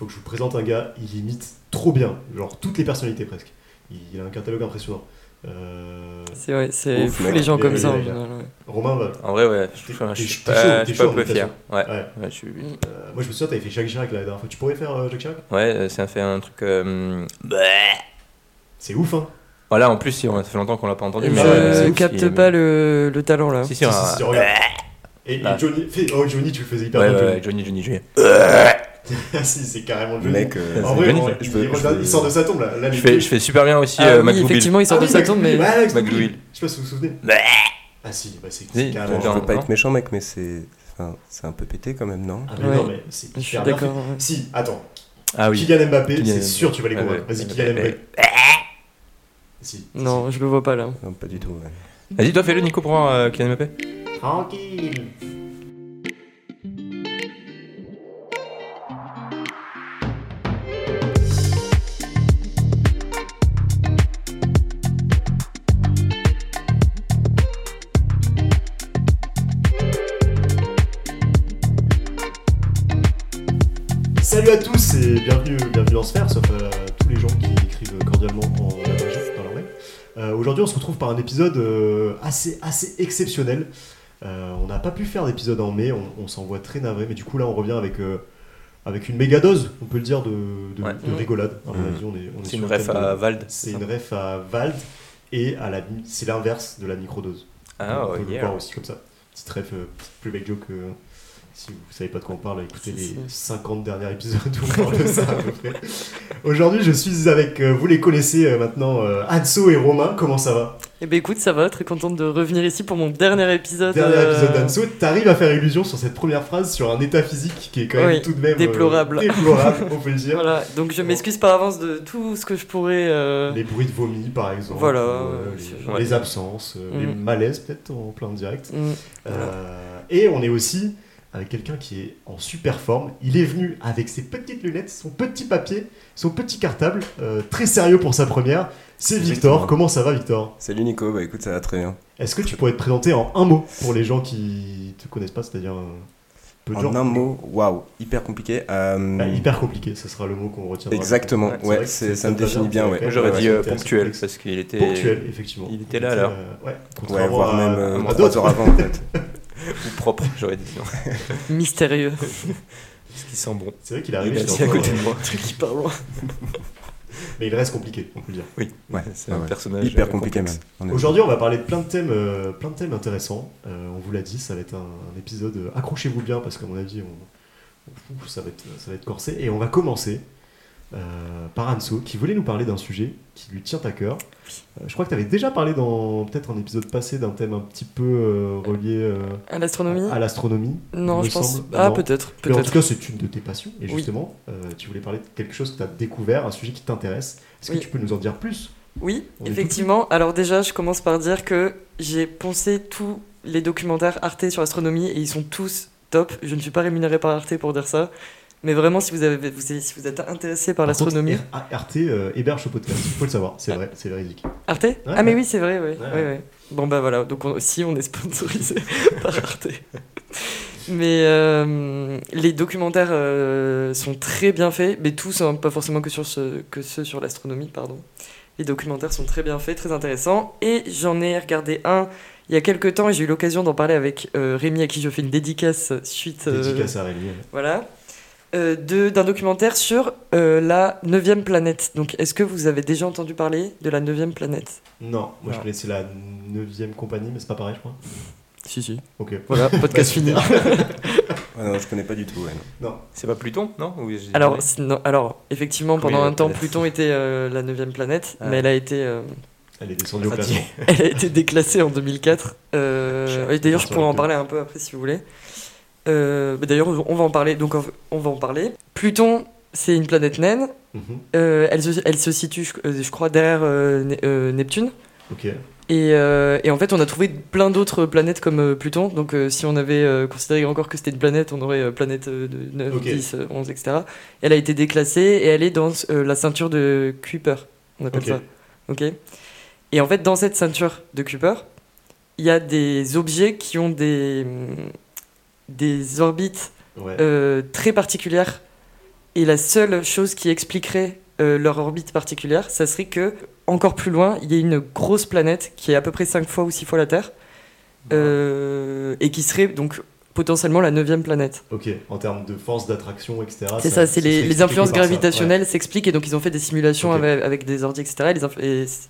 faut que je vous présente un gars, il imite trop bien, genre toutes les personnalités presque. Il a un catalogue impressionnant. Euh, C'est ouais, c'est Ouf, fou les gens comme ça en général. ouais. Romain, va. En vrai, ouais, je, je suis pas, je suis pas en peu fier. Ouais, Ouais. ouais, je suis- Euh, moi je me souviens, t'avais fait Jacques Chirac la dernière fois. Tu pourrais faire euh, Jacques Chirac? Ouais euh, ça fait un truc. euh, C'est ouf, hein Voilà, en plus, si, on- ça fait longtemps qu'on l'a pas entendu. Je mais il- capte il- pas le, le talent là. Si, si, Si, si, a- si, regarde. Et, et Ah. Johnny, fais- oh Johnny, tu le faisais hyper Ouais, bien. ouais, Johnny. ouais, Johnny, Johnny, Johnny. Ah si, c'est carrément Johnny. Mec, euh, en vrai, il, Je peux- il je regarde- peux- il sort de sa tombe là. là Je fais, je fais super bien aussi Ah euh, oui, effectivement, il sort Ah de oui, sa tombe, mais. Je sais pas si vous vous souvenez. Ah si, bah c'est Si, c'est carrément. Je veux pas non être méchant, mec, mais c'est. Enfin, c'est un peu pété quand même, non Ah mais Ouais. non, mais c'est hyper bien fait. d'accord. ouais. Si, attends. Ah oui. Kylian Mbappé, Kylian c'est sûr tu vas les Ouais, convaincre. Vas-y, Kylian. Mbappé. Si. si, Non, je le vois pas là. Non, pas du tout. Vas-y, toi, fais-le, Nico, pour voir euh, Kylian Mbappé. Tranquille. Tous et bienvenue, bienvenue dans Sphère, sauf à tous les gens qui écrivent cordialement en abrégé dans leur mail. Euh, Aujourd'hui, on se retrouve par un épisode euh, assez, assez exceptionnel. Euh, on n'a pas pu faire d'épisode en mai, on, on s'en voit très navré, mais du coup là, on revient avec, euh, avec une méga dose, on peut le dire, de, de, Ouais. de rigolade. Est C'est une ref à Vald. C'est une ref à Vald et à la, c'est l'inverse de la microdose. Ah, on peut oh, le voir aussi comme ça. Petite ref, euh, petite playback joke. Si vous savez pas de quoi on parle, écoutez les si. 50 derniers épisodes où on parle de ça à peu près. Aujourd'hui, je suis avec, euh, vous les connaissez euh, maintenant, euh, Anso et Romain. Comment ça va? Eh ben écoute, ça va, très contente de revenir ici pour mon dernier épisode. Dernier euh, épisode d'Anso. T'arrives à faire illusion sur cette première phrase sur un état physique qui est quand même Oui, tout de même euh, déplorable. déplorable, on peut le dire. Voilà, donc je m'excuse par avance de tout ce que je pourrais. euh, Les bruits de vomi, par exemple. Voilà, ou, euh, les, absences, euh, les Mhm. malaises peut-être en plein direct. mm, Euh, et on est aussi avec quelqu'un qui est en super forme. Il est venu avec ses petites lunettes, son petit papier, son petit cartable, euh, très sérieux pour sa première. C'est Victor. Exactement. Comment ça va, Victor? Salut Nico, bah écoute, ça va très bien. Est-ce que tu pourrais te présenter en un mot pour les gens qui te connaissent pas, c'est-à-dire euh, peu de En gens un mot, waouh, hyper compliqué. euh, Bah, Hyper compliqué, ce sera le mot qu'on retiendra. Exactement, Ouais, c'est ouais, ça me définit bien, ouais. Moi, j'aurais Ouais, dit ouais, euh, ponctuel, parce qu'il était. Ponctuel, effectivement. Il était là, alors. Euh, ouais, Ouais, contrairement voire à- même trois heures avant en fait. Ou propre, j'aurais dit. Non. mystérieux. Parce qu'il sent bon. C'est vrai qu'il est Il est à côté de moi. truc qui part loin. Mais il reste compliqué, on peut le dire. Oui, Ouais, c'est ouais, un ouais. personnage. Hyper euh, compliqué même. complexe. honnêtement. Aujourd'hui, on va parler de plein de thèmes, euh, plein de thèmes intéressants. Euh, on vous l'a dit, ça va être un, un épisode. Accrochez-vous bien parce qu'à mon avis, on, on- ça, va être, ça va être corsé. Et on va commencer euh, par Anso qui voulait nous parler d'un sujet qui lui tient à cœur. Euh, je crois que tu avais déjà parlé dans peut-être un épisode passé d'un thème un petit peu euh, relié À l'astronomie à l'astronomie. Non, je pense. semble. Ah, peut-être. En tout cas, c'est une de tes passions. Et justement, tu voulais parler de quelque chose que tu as découvert, un sujet qui t'intéresse. Est-ce Oui. que tu peux nous en dire plus? Oui, On effectivement. Alors, déjà, je commence par dire que j'ai poncé tous les documentaires Arte sur l'astronomie et ils sont tous top. Je ne suis pas rémunéré par Arte pour dire ça. Mais vraiment, si vous, avez, vous, si vous êtes intéressé par l'astronomie. RT euh, héberge ce podcast, il faut le savoir, c'est vrai, c'est véridique. Arte? Ah, mais oui, c'est vrai, oui. Ouais. Bon, bah voilà, donc on- si on est sponsorisé par Arte. Mais euh, les documentaires euh, sont très bien faits, mais tous, hein, pas forcément que, sur ce, que ceux sur l'astronomie, pardon. Les documentaires sont très bien faits, très intéressants. Et j'en ai regardé un il y a quelques temps et j'ai eu l'occasion d'en parler avec euh, Rémi à qui je fais une dédicace suite. Dédicace à Rémi. voilà. Euh, de- d'un documentaire sur euh, la neuvième planète. Donc, est-ce que vous avez déjà entendu parler de la neuvième planète? Non, moi je Non. connaissais la 9ème compagnie, mais c'est pas pareil, je crois. Si, si. Ok. Voilà, podcast fini. Ouais, non, je connais pas du tout. ouais, non. Non. C'est pas Pluton, non? Ou Alors, sinon- alors, effectivement, Combien pendant un temps, Pluton était euh, la neuvième planète, Ah. mais elle a été, euh, Elle est descendue au classement. elle a été déclassée en 2004. Euh, D'ailleurs, je pourrais en parler un peu après si vous voulez. Euh, bah, D'ailleurs, on va en parler. Donc, on va en parler. Pluton, c'est une planète naine. Mhm. Euh, elle, se, elle se situe, je, euh, je crois, derrière euh, Neptune. Ok. Et, et en fait, on a trouvé plein d'autres planètes comme Pluton. Donc, si on avait considéré encore que c'était une planète, on aurait planète de 9, Ok. 10, euh, 11, etc. Elle a été déclassée et elle est dans la ceinture de Kuiper. On appelle ça. Ok. Et en fait, dans cette ceinture de Kuiper, il y a des objets qui ont des, hum, des orbites Ouais. euh, très particulières Et la seule chose qui expliquerait euh, leur orbite particulière, ça serait que, encore plus loin, il y a une grosse planète qui est à peu près 5 fois ou 6 fois la Terre, euh, et qui serait donc potentiellement la neuvième planète. Ok, en termes de force d'attraction, etc. C'est ça, c'est les, influences gravitationnelles s'expliquent, et donc ils ont fait des simulations avec, avec des ordi, etc. Et, les inf- et c-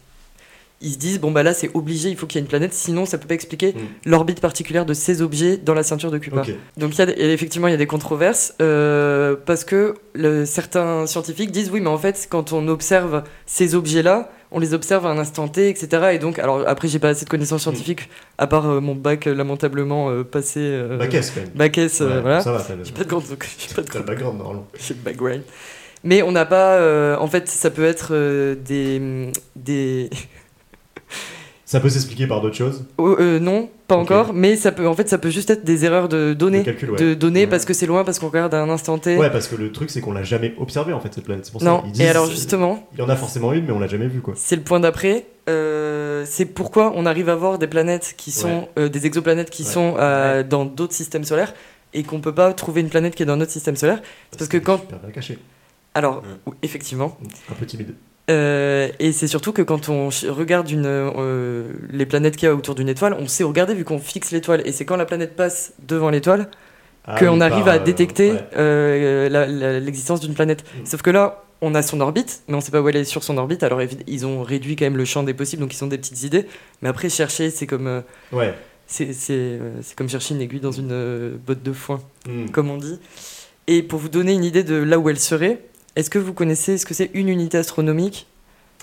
ils se disent, bon bah là c'est obligé, il faut qu'il y ait une planète, sinon ça peut pas expliquer Mm. l'orbite particulière de ces objets dans la ceinture de. Kuiper. Donc y a, et effectivement, il y a des controverses euh, parce que le- certains scientifiques disent oui, mais en fait, quand on observe ces objets-là, on les observe à un instant T, etc. Et donc, alors après, j'ai pas assez de connaissances scientifiques à part euh, mon bac euh, lamentablement euh, passé. Bah qu'est-ce quand même bac S, Ouais, voilà. Ça va, t'as le, J'ai pas de grande, j'ai pas de grande- background normalement. j'ai le background. Mais on n'a pas. en fait, ça peut être des des Ça peut s'expliquer par d'autres choses. Oh, euh, non, pas encore, mais ça peut, en fait, ça peut juste être des erreurs de données, De calcul, ouais. de données Ouais. parce que c'est loin, parce qu'on regarde à un instant T. Ouais, parce que le truc, c'est qu'on l'a jamais observé en fait, cette planète. C'est pour non, disent- et alors justement, Il y en a forcément une, mais on l'a jamais vue quoi. c'est le point d'après. euh, c'est pourquoi on arrive à voir des planètes qui sont Ouais. euh, des exoplanètes qui Ouais. sont euh, dans d'autres systèmes solaires et qu'on peut pas trouver une planète qui est dans notre système solaire. Parce que quand- Super bien caché. Alors, effectivement. Un peu timide. Euh, et c'est surtout que quand on regarde une, euh, les planètes qu'il y a autour d'une étoile, on sait regarder vu qu'on fixe l'étoile. Et c'est quand la planète passe devant l'étoile Ah, qu'on arrive à euh, détecter ouais. l'existence d'une planète. Mm. Sauf que là, on a son orbite, mais on sait pas où elle est sur son orbite. Alors ils ont réduit quand même le champ des possibles, donc ils ont des petites idées. Mais après, chercher, c'est comme, Ouais. c'est, comme chercher une aiguille dans une botte de foin, Hmm. comme on dit. Et pour vous donner une idée de là où elle serait, est-ce que vous connaissez ce que c'est une unité astronomique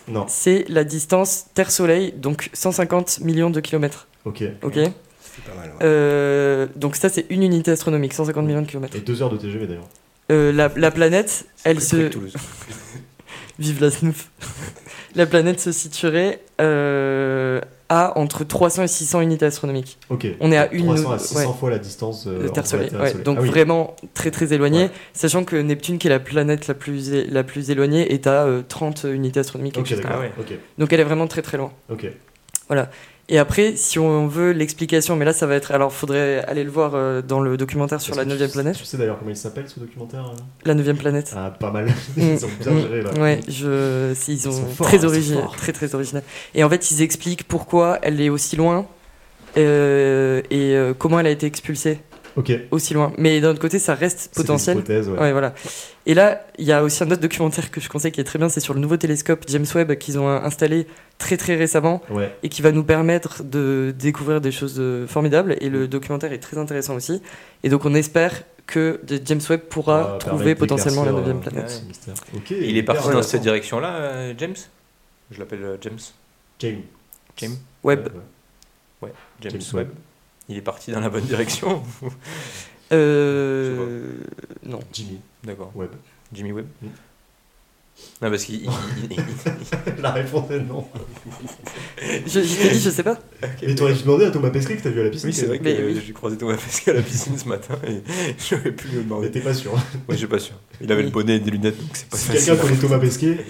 Non. C'est la distance Terre-Soleil, donc 150 millions de kilomètres. Ok. Ok C'est pas mal. ouais. Euh, Donc ça, c'est une unité astronomique, 150 millions de kilomètres. Et deux heures de TGV d'ailleurs. Euh, la, la planète, elle se... Toulouse. Vive la snoof. la planète se situerait euh, à entre 300 et 600 unités astronomiques. Ok. On est à une- 300 à 600 ouais. fois la distance euh, de entre Terre-Soleil. Terre Ouais, donc Ah oui. vraiment très très éloigné, Ouais. sachant que Neptune, qui est la planète la plus, la plus éloignée, est à euh, 30 unités astronomiques. Ah. Donc elle est vraiment très très loin. Ok. Et après, si on veut l'explication, mais là ça va être. Alors faudrait aller le voir euh, dans le documentaire sur la que tu- 9 planète. Tu sais d'ailleurs comment il s'appelle ce documentaire euh? La 9 planète. Ah, pas mal. Ils ont bien Mm, géré là. Ouais, je, ils ont sont forts, très ils original, forts. très très original. Et en fait, ils expliquent pourquoi elle est aussi loin euh, et comment elle a été expulsée Aussi loin. Mais d'un autre côté, ça reste potentiel. ouais. Ouais, voilà. Et là, il y a aussi un autre documentaire que je conseille qui est très bien, c'est sur le nouveau télescope James Webb qu'ils ont installé très très récemment Ouais. et qui va nous permettre de découvrir des choses euh, formidables. Et le documentaire est très intéressant aussi. Et donc on espère que James Webb pourra trouver potentiellement la neuvième euh, planète. il est parti dans cette direction-là, euh, James? Je l'appelle James? James. James? Webb. Ouais, ouais. James, James Webb. Webb. Il est parti dans la bonne direction Euh, non. Jimmy D'accord. Webb. Jimmy Webb Mm. Non, parce qu'il. il- il- il- La réponse est non. Je, je t'ai dit, je sais pas. Mais t'aurais dû demander à Thomas Pesquet que t'as vu à la piscine. Oui, c'est vrai que Mais euh, oui. j'ai croisé Thomas Pesquet à la piscine ce matin et j'aurais pu lui Mais demander. t'es pas sûr. Oui, je suis pas sûr. Il avait Oui. le bonnet et des lunettes, donc c'est pas Si quelqu'un connaît Thomas Pesquet,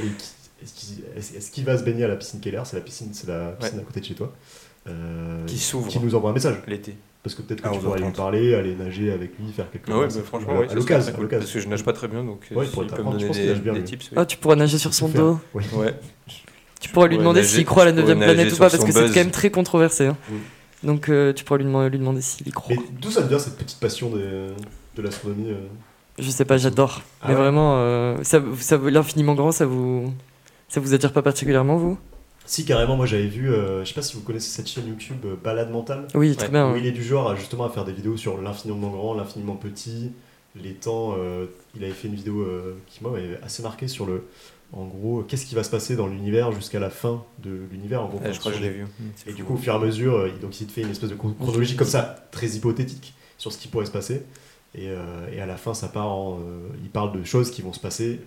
est-ce qu'il est-ce- est-ce qu'il va se baigner à la piscine Keller? C'est la piscine, c'est la piscine à côté de chez toi. Euh, Qui s'ouvre qui nous envoie un message. l'été. Parce que peut-être que Ah, tu pourrais lui parler, aller nager avec lui, faire quelque chose. Ah ouais, bah, franchement, ouais, à serait l'occasion. à cool. Parce que je nage pas très bien, donc euh, Ouais, il peut me donner qu'il des, bien, tips. oui. Ah, tu pourras nager sur son dos. Oui. Ouais. Tu pourras lui pourrais demander s'il croit à la je pourrais 9 planète ou pas, parce que c'est quand même très controversé. hein. Mm. Donc euh, tu pourras lui demander, lui demander s'il y croit. Mais d'où ça vient cette petite passion de, de l'astronomie euh Je sais pas, j'adore. Ah Mais ouais vraiment, euh, ça, ça, l'infiniment grand, ça vous, ça vous attire pas particulièrement, vous? Si, carrément, moi j'avais vu, euh, je sais pas si vous connaissez cette chaîne YouTube euh, Balade Mentale, Oui, très Ouais. bien. où ouais. il est du genre à justement à faire des vidéos sur l'infiniment grand, l'infiniment petit, les temps. euh, il avait fait une vidéo euh, qui moi m'avait assez marqué sur le. En gros, qu'est-ce qui va se passer dans l'univers jusqu'à la fin de l'univers en gros. Ouais, je crois que je l'ai vu. Et du coup, au fur et à mesure, euh, il- donc il te fait une espèce de chron- chronologie comme ça, très hypothétique, sur ce qui pourrait se passer. Et, euh, et à la fin, ça part en. euh, il parle de choses qui vont se passer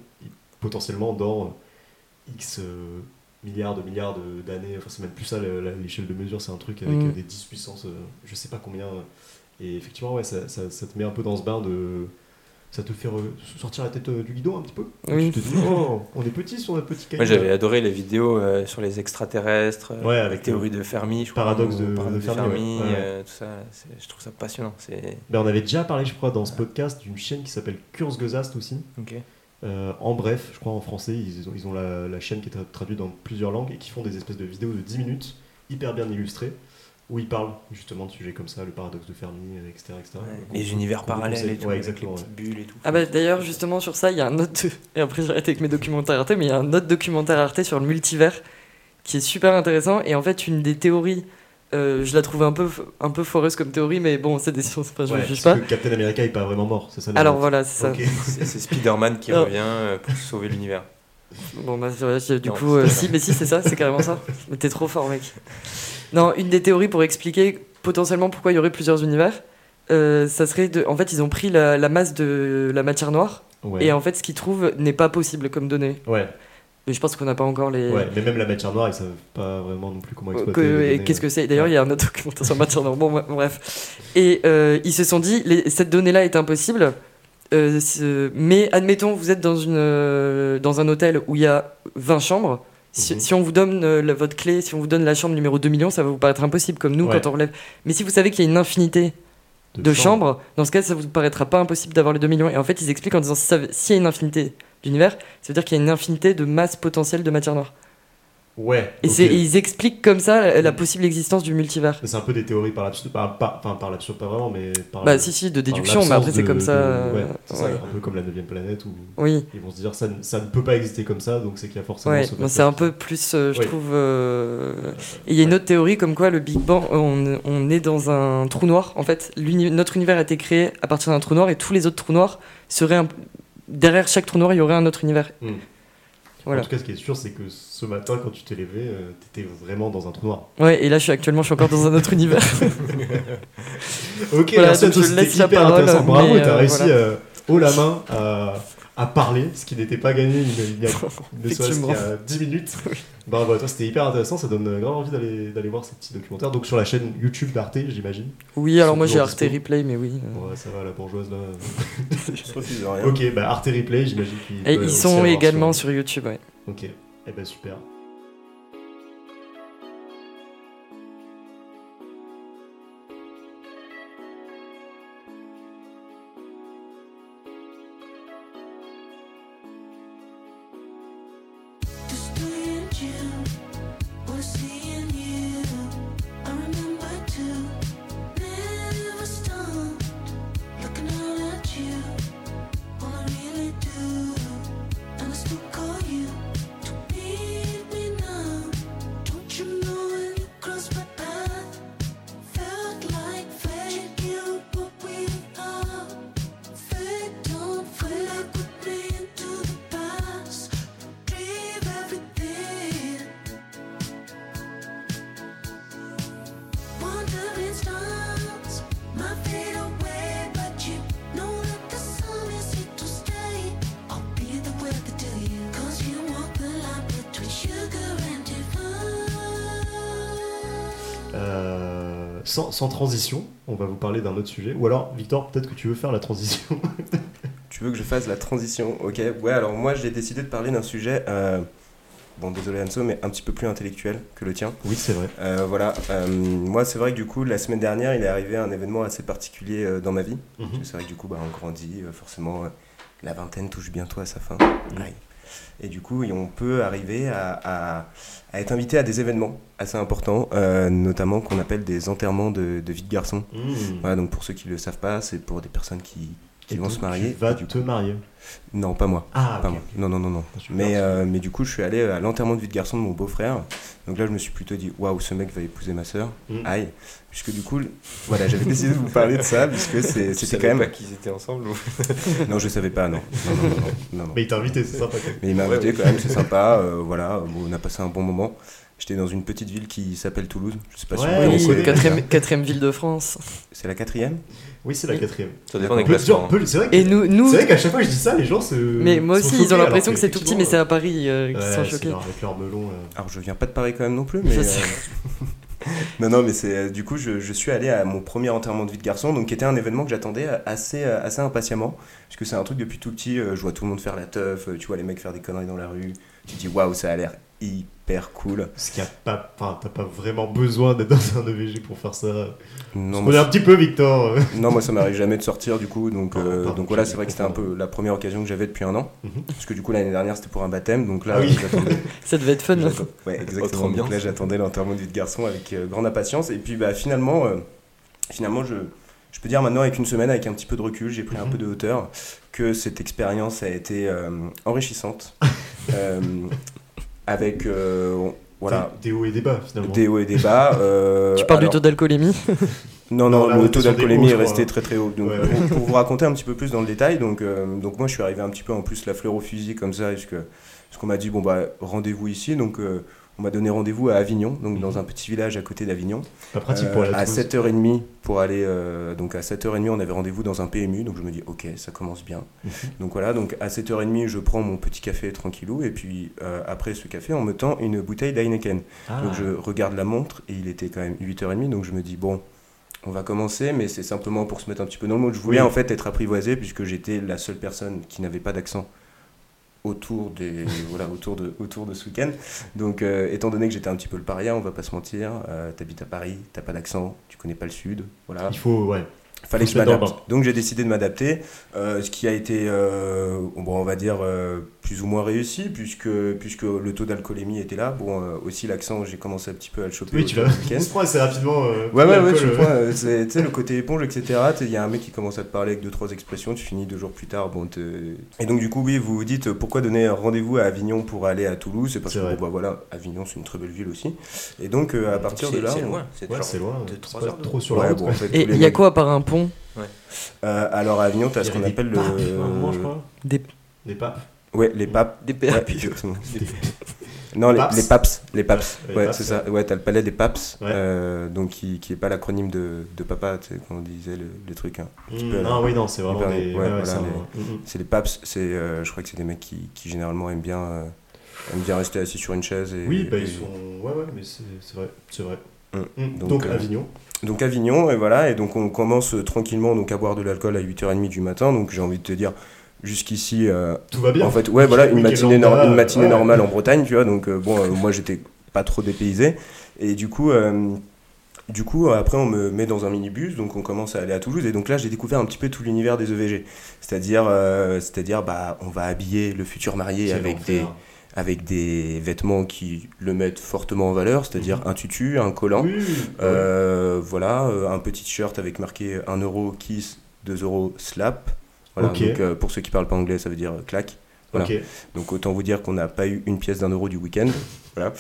potentiellement dans euh, X euh, milliards de milliards de- d'années. Enfin, c'est même plus ça l'échelle de mesure, c'est un truc avec Mm. euh, des 10 puissances, euh, je sais pas combien. Et effectivement, ouais, ça, ça- ça te met un peu dans ce bain de. Ça te fait sortir la tête euh, du guidon un petit peu. Oui. Tu te dis, oh, on est petit sur notre petit caillou. Moi, j'avais adoré les vidéos euh, sur les extraterrestres, euh, Ouais, la avec théorie de Fermi, je crois, paradoxe de- paradoxe de Fermi. Ouais, euh, tout ça. Je trouve ça passionnant. C'est Ben, on avait déjà parlé, je crois, dans ce podcast d'une chaîne qui s'appelle Kurzgesagt aussi. ok. Euh, en bref, je crois en français, ils ont, ils ont la, la chaîne qui est tra- traduite dans plusieurs langues et qui font des espèces de vidéos de 10 minutes, hyper bien illustrées, où ils parlent justement de sujets comme ça, le paradoxe de Fermi, euh, etc. etc. Donc, Les on- univers on parallèles et tout, Ouais, avec exactement. les petites bulles et tout. Ah bah d'ailleurs justement sur ça il y a un autre et après j'arrête avec mes documentaires Arte mais il y a un autre documentaire Arte sur le multivers qui est super intéressant et en fait une des théories euh, je la trouve un peu un peu foreuse comme théorie mais bon c'est des sciences enfin, je Ouais, ne juge pas que Captain America est pas vraiment mort, c'est ça alors voilà c'est ça. C'est Spider-Man qui Non. revient euh, pour sauver l'univers. bon bah du Non, coup euh, si mais si c'est ça c'est carrément ça mais t'es trop fort mec non une des théories pour expliquer potentiellement pourquoi il y aurait plusieurs univers euh, ça serait de en fait ils ont pris la, la masse de la matière noire Ouais. et en fait ce qu'ils trouvent n'est pas possible comme donnée Ouais, mais je pense qu'on n'a pas encore les ouais, mais même la matière noire, ils savent pas vraiment non plus comment exploiter. qu'est-ce que c'est? D'ailleurs, il y a un autre documentaire sur matière noire. Bon, bref. Et euh, ils se sont dit, les- cette donnée-là est impossible. euh, mais admettons, vous êtes dans, une, euh, dans un hôtel où il y a 20 chambres. Si, Mhm. si on vous donne la- votre clé, si on vous donne la chambre numéro 2 millions, ça va vous paraître impossible, comme nous Ouais. quand on relève. Mais si vous savez qu'il y a une infinité de, chambres, dans ce cas, ça vous paraîtra pas impossible d'avoir les 2 millions. Et en fait, ils expliquent en disant si s'il y a une infinité d'univers, ça veut dire qu'il y a une infinité de masse potentielle de matière noire. Ouais. Et, ils expliquent comme ça la, la Mm. possible existence du multivers. C'est un peu des théories par l'absurde, pas, pas- enfin par l'absurde pas vraiment, mais par Bah si si de par déduction mais après c'est comme ça. de- ouais, c'est ouais. un peu comme la 9 planète où Oui, ils vont se dire ça, ne- ça ne peut pas exister comme ça, donc c'est qu'il y a forcément ouais. ce c'est un peu plus, euh, je trouve. euh, Et il y a une autre théorie comme quoi le Big Bang, on, on est dans un trou noir. En fait, notre univers a été créé à partir d'un trou noir et tous les autres trous noirs seraient un- derrière chaque trou noir, il y aurait un autre univers. Hmm. Voilà. En tout cas, ce qui est sûr, c'est que ce matin, quand tu t'es levé, euh, t'étais vraiment dans un trou noir. Ouais, et là, je suis actuellement, je suis encore dans un autre univers. Ok, Voilà, merci à tous, c'était hyper parole, intéressant. Bravo, t'as euh, réussi voilà. euh, haut la main à, à parler, ce qui n'était pas gagné il y a, il y a- ne serait-ce qu'il y a 10 minutes. Bravo à toi, c'était hyper intéressant, ça donne grave envie d'aller d'aller voir ces petits documentaires. Donc sur la chaîne YouTube d'Arte, j'imagine. Oui, alors moi j'ai Arte dispo. Replay, mais oui. euh. Ouais, ça va, la bourgeoise là. Je refuse de rien. ok, bah Arte Replay, j'imagine qu'ils Et ils sont également sur YouTube, ouais. Ok, et eh ben super. Sans, sans transition, on va vous parler d'un autre sujet. Ou alors, Victor, peut-être que tu veux faire la transition. Tu veux que je fasse la transition? Ok, ouais, alors moi j'ai décidé de parler d'un sujet, euh, bon désolé Anso, mais un petit peu plus intellectuel que le tien. oui, c'est vrai. Euh, voilà, euh, moi c'est vrai que du coup la semaine dernière il est arrivé un événement assez particulier dans ma vie. Mhm. C'est vrai que du coup bah, on grandit, forcément la vingtaine touche bientôt à sa fin. Aïe. Et du coup on peut arriver à, à- à être invité à des événements assez importants, euh, notamment qu'on appelle des enterrements de, de vie de garçon. Mmh. Voilà, donc pour ceux qui ne le savent pas, c'est pour des personnes qui, qui Et vont donc, se marier. Tu vas te coup- marier. Non, pas moi. Ah, Pas moi. Non, non, non, non. Mais, euh, mais du coup, je suis allé à l'enterrement de vie de garçon de mon beau-frère. Donc là, je me suis plutôt dit, waouh, ce mec va épouser ma sœur. Mm. Aïe. Puisque du coup, voilà, j'avais décidé de vous parler de ça, puisque Tu c'était savais quand même. pas qu'ils étaient ensemble ou... Non, je savais pas, non. Non, non, non. non, non, non. Mais il t'a invité, c'est sympa. Mais il m'a invité ouais. quand même, c'est sympa. euh, voilà, bon, on a passé un bon moment. J'étais dans une petite ville qui s'appelle Toulouse. Je sais pas si Ouais, vous on connaissez. quatrième, quatrième ville de France. C'est la quatrième? Oui, c'est la quatrième. Ça dépend des Peu- classements. hein. peu- C'est vrai que- Et nous, nous c'est vrai qu'à chaque fois que je dis ça, les gens se. mais moi aussi, ils ont l'impression que c'est tout petit, mais c'est à Paris euh, qu'ils sont choqués. avec leur melon. là. Alors je viens pas de Paris quand même non plus, mais Je euh, sais. non non mais c'est euh, du coup je, je suis allé à mon premier enterrement de vie de garçon, donc qui était un événement que j'attendais euh, assez euh, assez impatiemment, puisque c'est un truc depuis tout petit, euh, je vois tout le monde faire la teuf, euh, tu vois les mecs faire des conneries dans la rue, tu dis waouh, ça a l'air hyper cool. Parce qu'il y a pas, enfin, t'as pas vraiment besoin d'être dans un EVG pour faire ça. Non, On est un petit peu Victor. non, moi ça m'arrive jamais de sortir du coup, donc, Ah, euh, pardon, donc voilà, c'est vrai que c'était un peu la première occasion que j'avais depuis un an. Mhm. Parce que du coup l'année dernière c'était pour un baptême, donc là Ah oui. Ça devait être fun. J'attends- Ouais, exactement. Autre Donc ambiance. là, j'attendais l'enterrement de vie de garçon avec euh, grande impatience. Et puis, bah, finalement, euh, finalement je, je peux dire maintenant, avec une semaine, avec un petit peu de recul, j'ai pris un Mhm. peu de hauteur, que cette expérience a été euh, enrichissante. Euh, avec, euh, voilà, Des, des hauts et des bas finalement. des hauts et des bas. euh, Tu parles alors- du taux d'alcoolémie non, Non, non, là, on le taux d'alcoolémie est resté très très haut. Donc, Ouais, pour, pour vous raconter un petit peu plus dans le détail, donc, euh, donc moi je suis arrivé un petit peu en plus la fleur au fusil comme ça, parce qu'on m'a dit bon bah rendez-vous ici, donc euh, on m'a donné rendez-vous à Avignon, donc dans un petit village à côté d'Avignon, Pas pratique Euh, pour aller à à Toulouse. 7h30 pour aller euh, donc à 7h30 on avait rendez-vous dans un PMU, donc je me dis ok ça commence bien. Mhm. Donc voilà, donc à 7h30 je prends mon petit café tranquillou et puis euh, après ce café on me tend une bouteille d'Heineken. Ah. Donc je regarde la montre et il était quand même 8h30, donc je me dis bon, on va commencer, mais c'est simplement pour se mettre un petit peu dans le mood. Je voulais Oui. en fait être apprivoisé puisque j'étais la seule personne qui n'avait pas d'accent autour des voilà autour de autour de ce week-end. Donc euh, étant donné que j'étais un petit peu le paria, on va pas se mentir, euh, t'habites à Paris, t'as pas d'accent, tu connais pas le sud, voilà. Il faut, ouais. Fallait que je m'adapte. Donc j'ai décidé de m'adapter, euh, ce qui a été, euh, bon, on va dire, euh, plus ou moins réussi, puisque, puisque le taux d'alcoolémie était là. Bon, euh, aussi l'accent, j'ai commencé un petit peu à le choper Oui, tu l'as. du week-end. On se prend assez rapidement. euh, Ouais, ouais, ouais, tu vois, c'est- tu sais, le côté éponge, etc. Il y a un mec qui commence à te parler avec deux, trois expressions, tu finis deux jours plus tard. Bon, et donc, du coup, oui, vous vous dites pourquoi donner un rendez-vous à Avignon pour aller à Toulouse? C'est parce C'est que, bon, bah, voilà, Avignon, c'est une très belle ville aussi. Et donc, euh, à partir de là. c'est loin. C'est Ouais, genre c'est loin. de c'est 3 pas heures. trop sur Ouais, la route. bon, en ouais. fait, Et il y a quoi à part un pont Euh, Alors, à Avignon, t'as Il ce qu'on appelle papes, le. moment, je crois. Des, Des papes. Ouais, les papes. des Ouais, PAP exactement. Non, les, Paps. les. Les. Les ouais, c'est ça. Ouais, t'as le palais des. Ouais. euh, donc, qui, qui est pas l'acronyme de, de papa, tu sais, quand on disait le, le truc. hein. Mm, peu, non, oui, non, c'est vraiment Hyper- des. ouais, ouais, voilà, c'est les- les. C'est, euh, je crois que c'est des mecs qui, qui généralement aiment bien, euh, aiment bien rester assis sur une chaise. Et, Oui, bah, et- ils sont. Ouais, ouais, mais c'est c'est vrai. C'est vrai. Mm. Mm. Donc, Donc, euh, Avignon. Donc Avignon, et voilà, et donc on commence euh, tranquillement donc à boire de l'alcool à 8h30 du matin. Donc j'ai envie de te dire, jusqu'ici, euh, Tout va bien. En fait, ouais, voilà, une matinée, lambda, nor- une matinée ouais. normale en Bretagne, tu vois. Donc, euh, bon, euh, moi, j'étais pas trop dépaysé. Et du coup, euh, du coup, après, on me met dans un minibus, donc on commence à aller à Toulouse. Et donc là, j'ai découvert un petit peu tout l'univers des EVG. C'est-à-dire, euh, c'est-à-dire, bah, on va habiller le futur marié avec des. Avec des vêtements qui le mettent fortement en valeur, c'est-à-dire un tutu, un collant. Oui, oui, oui. Euh, voilà, euh, un petit t-shirt avec marqué 1 euro kiss, 2 euros slap. Voilà, donc euh, pour ceux qui parlent pas anglais, ça veut dire claque. Voilà. Donc autant vous dire qu'on n'a pas eu une pièce d'un euro du week-end. voilà.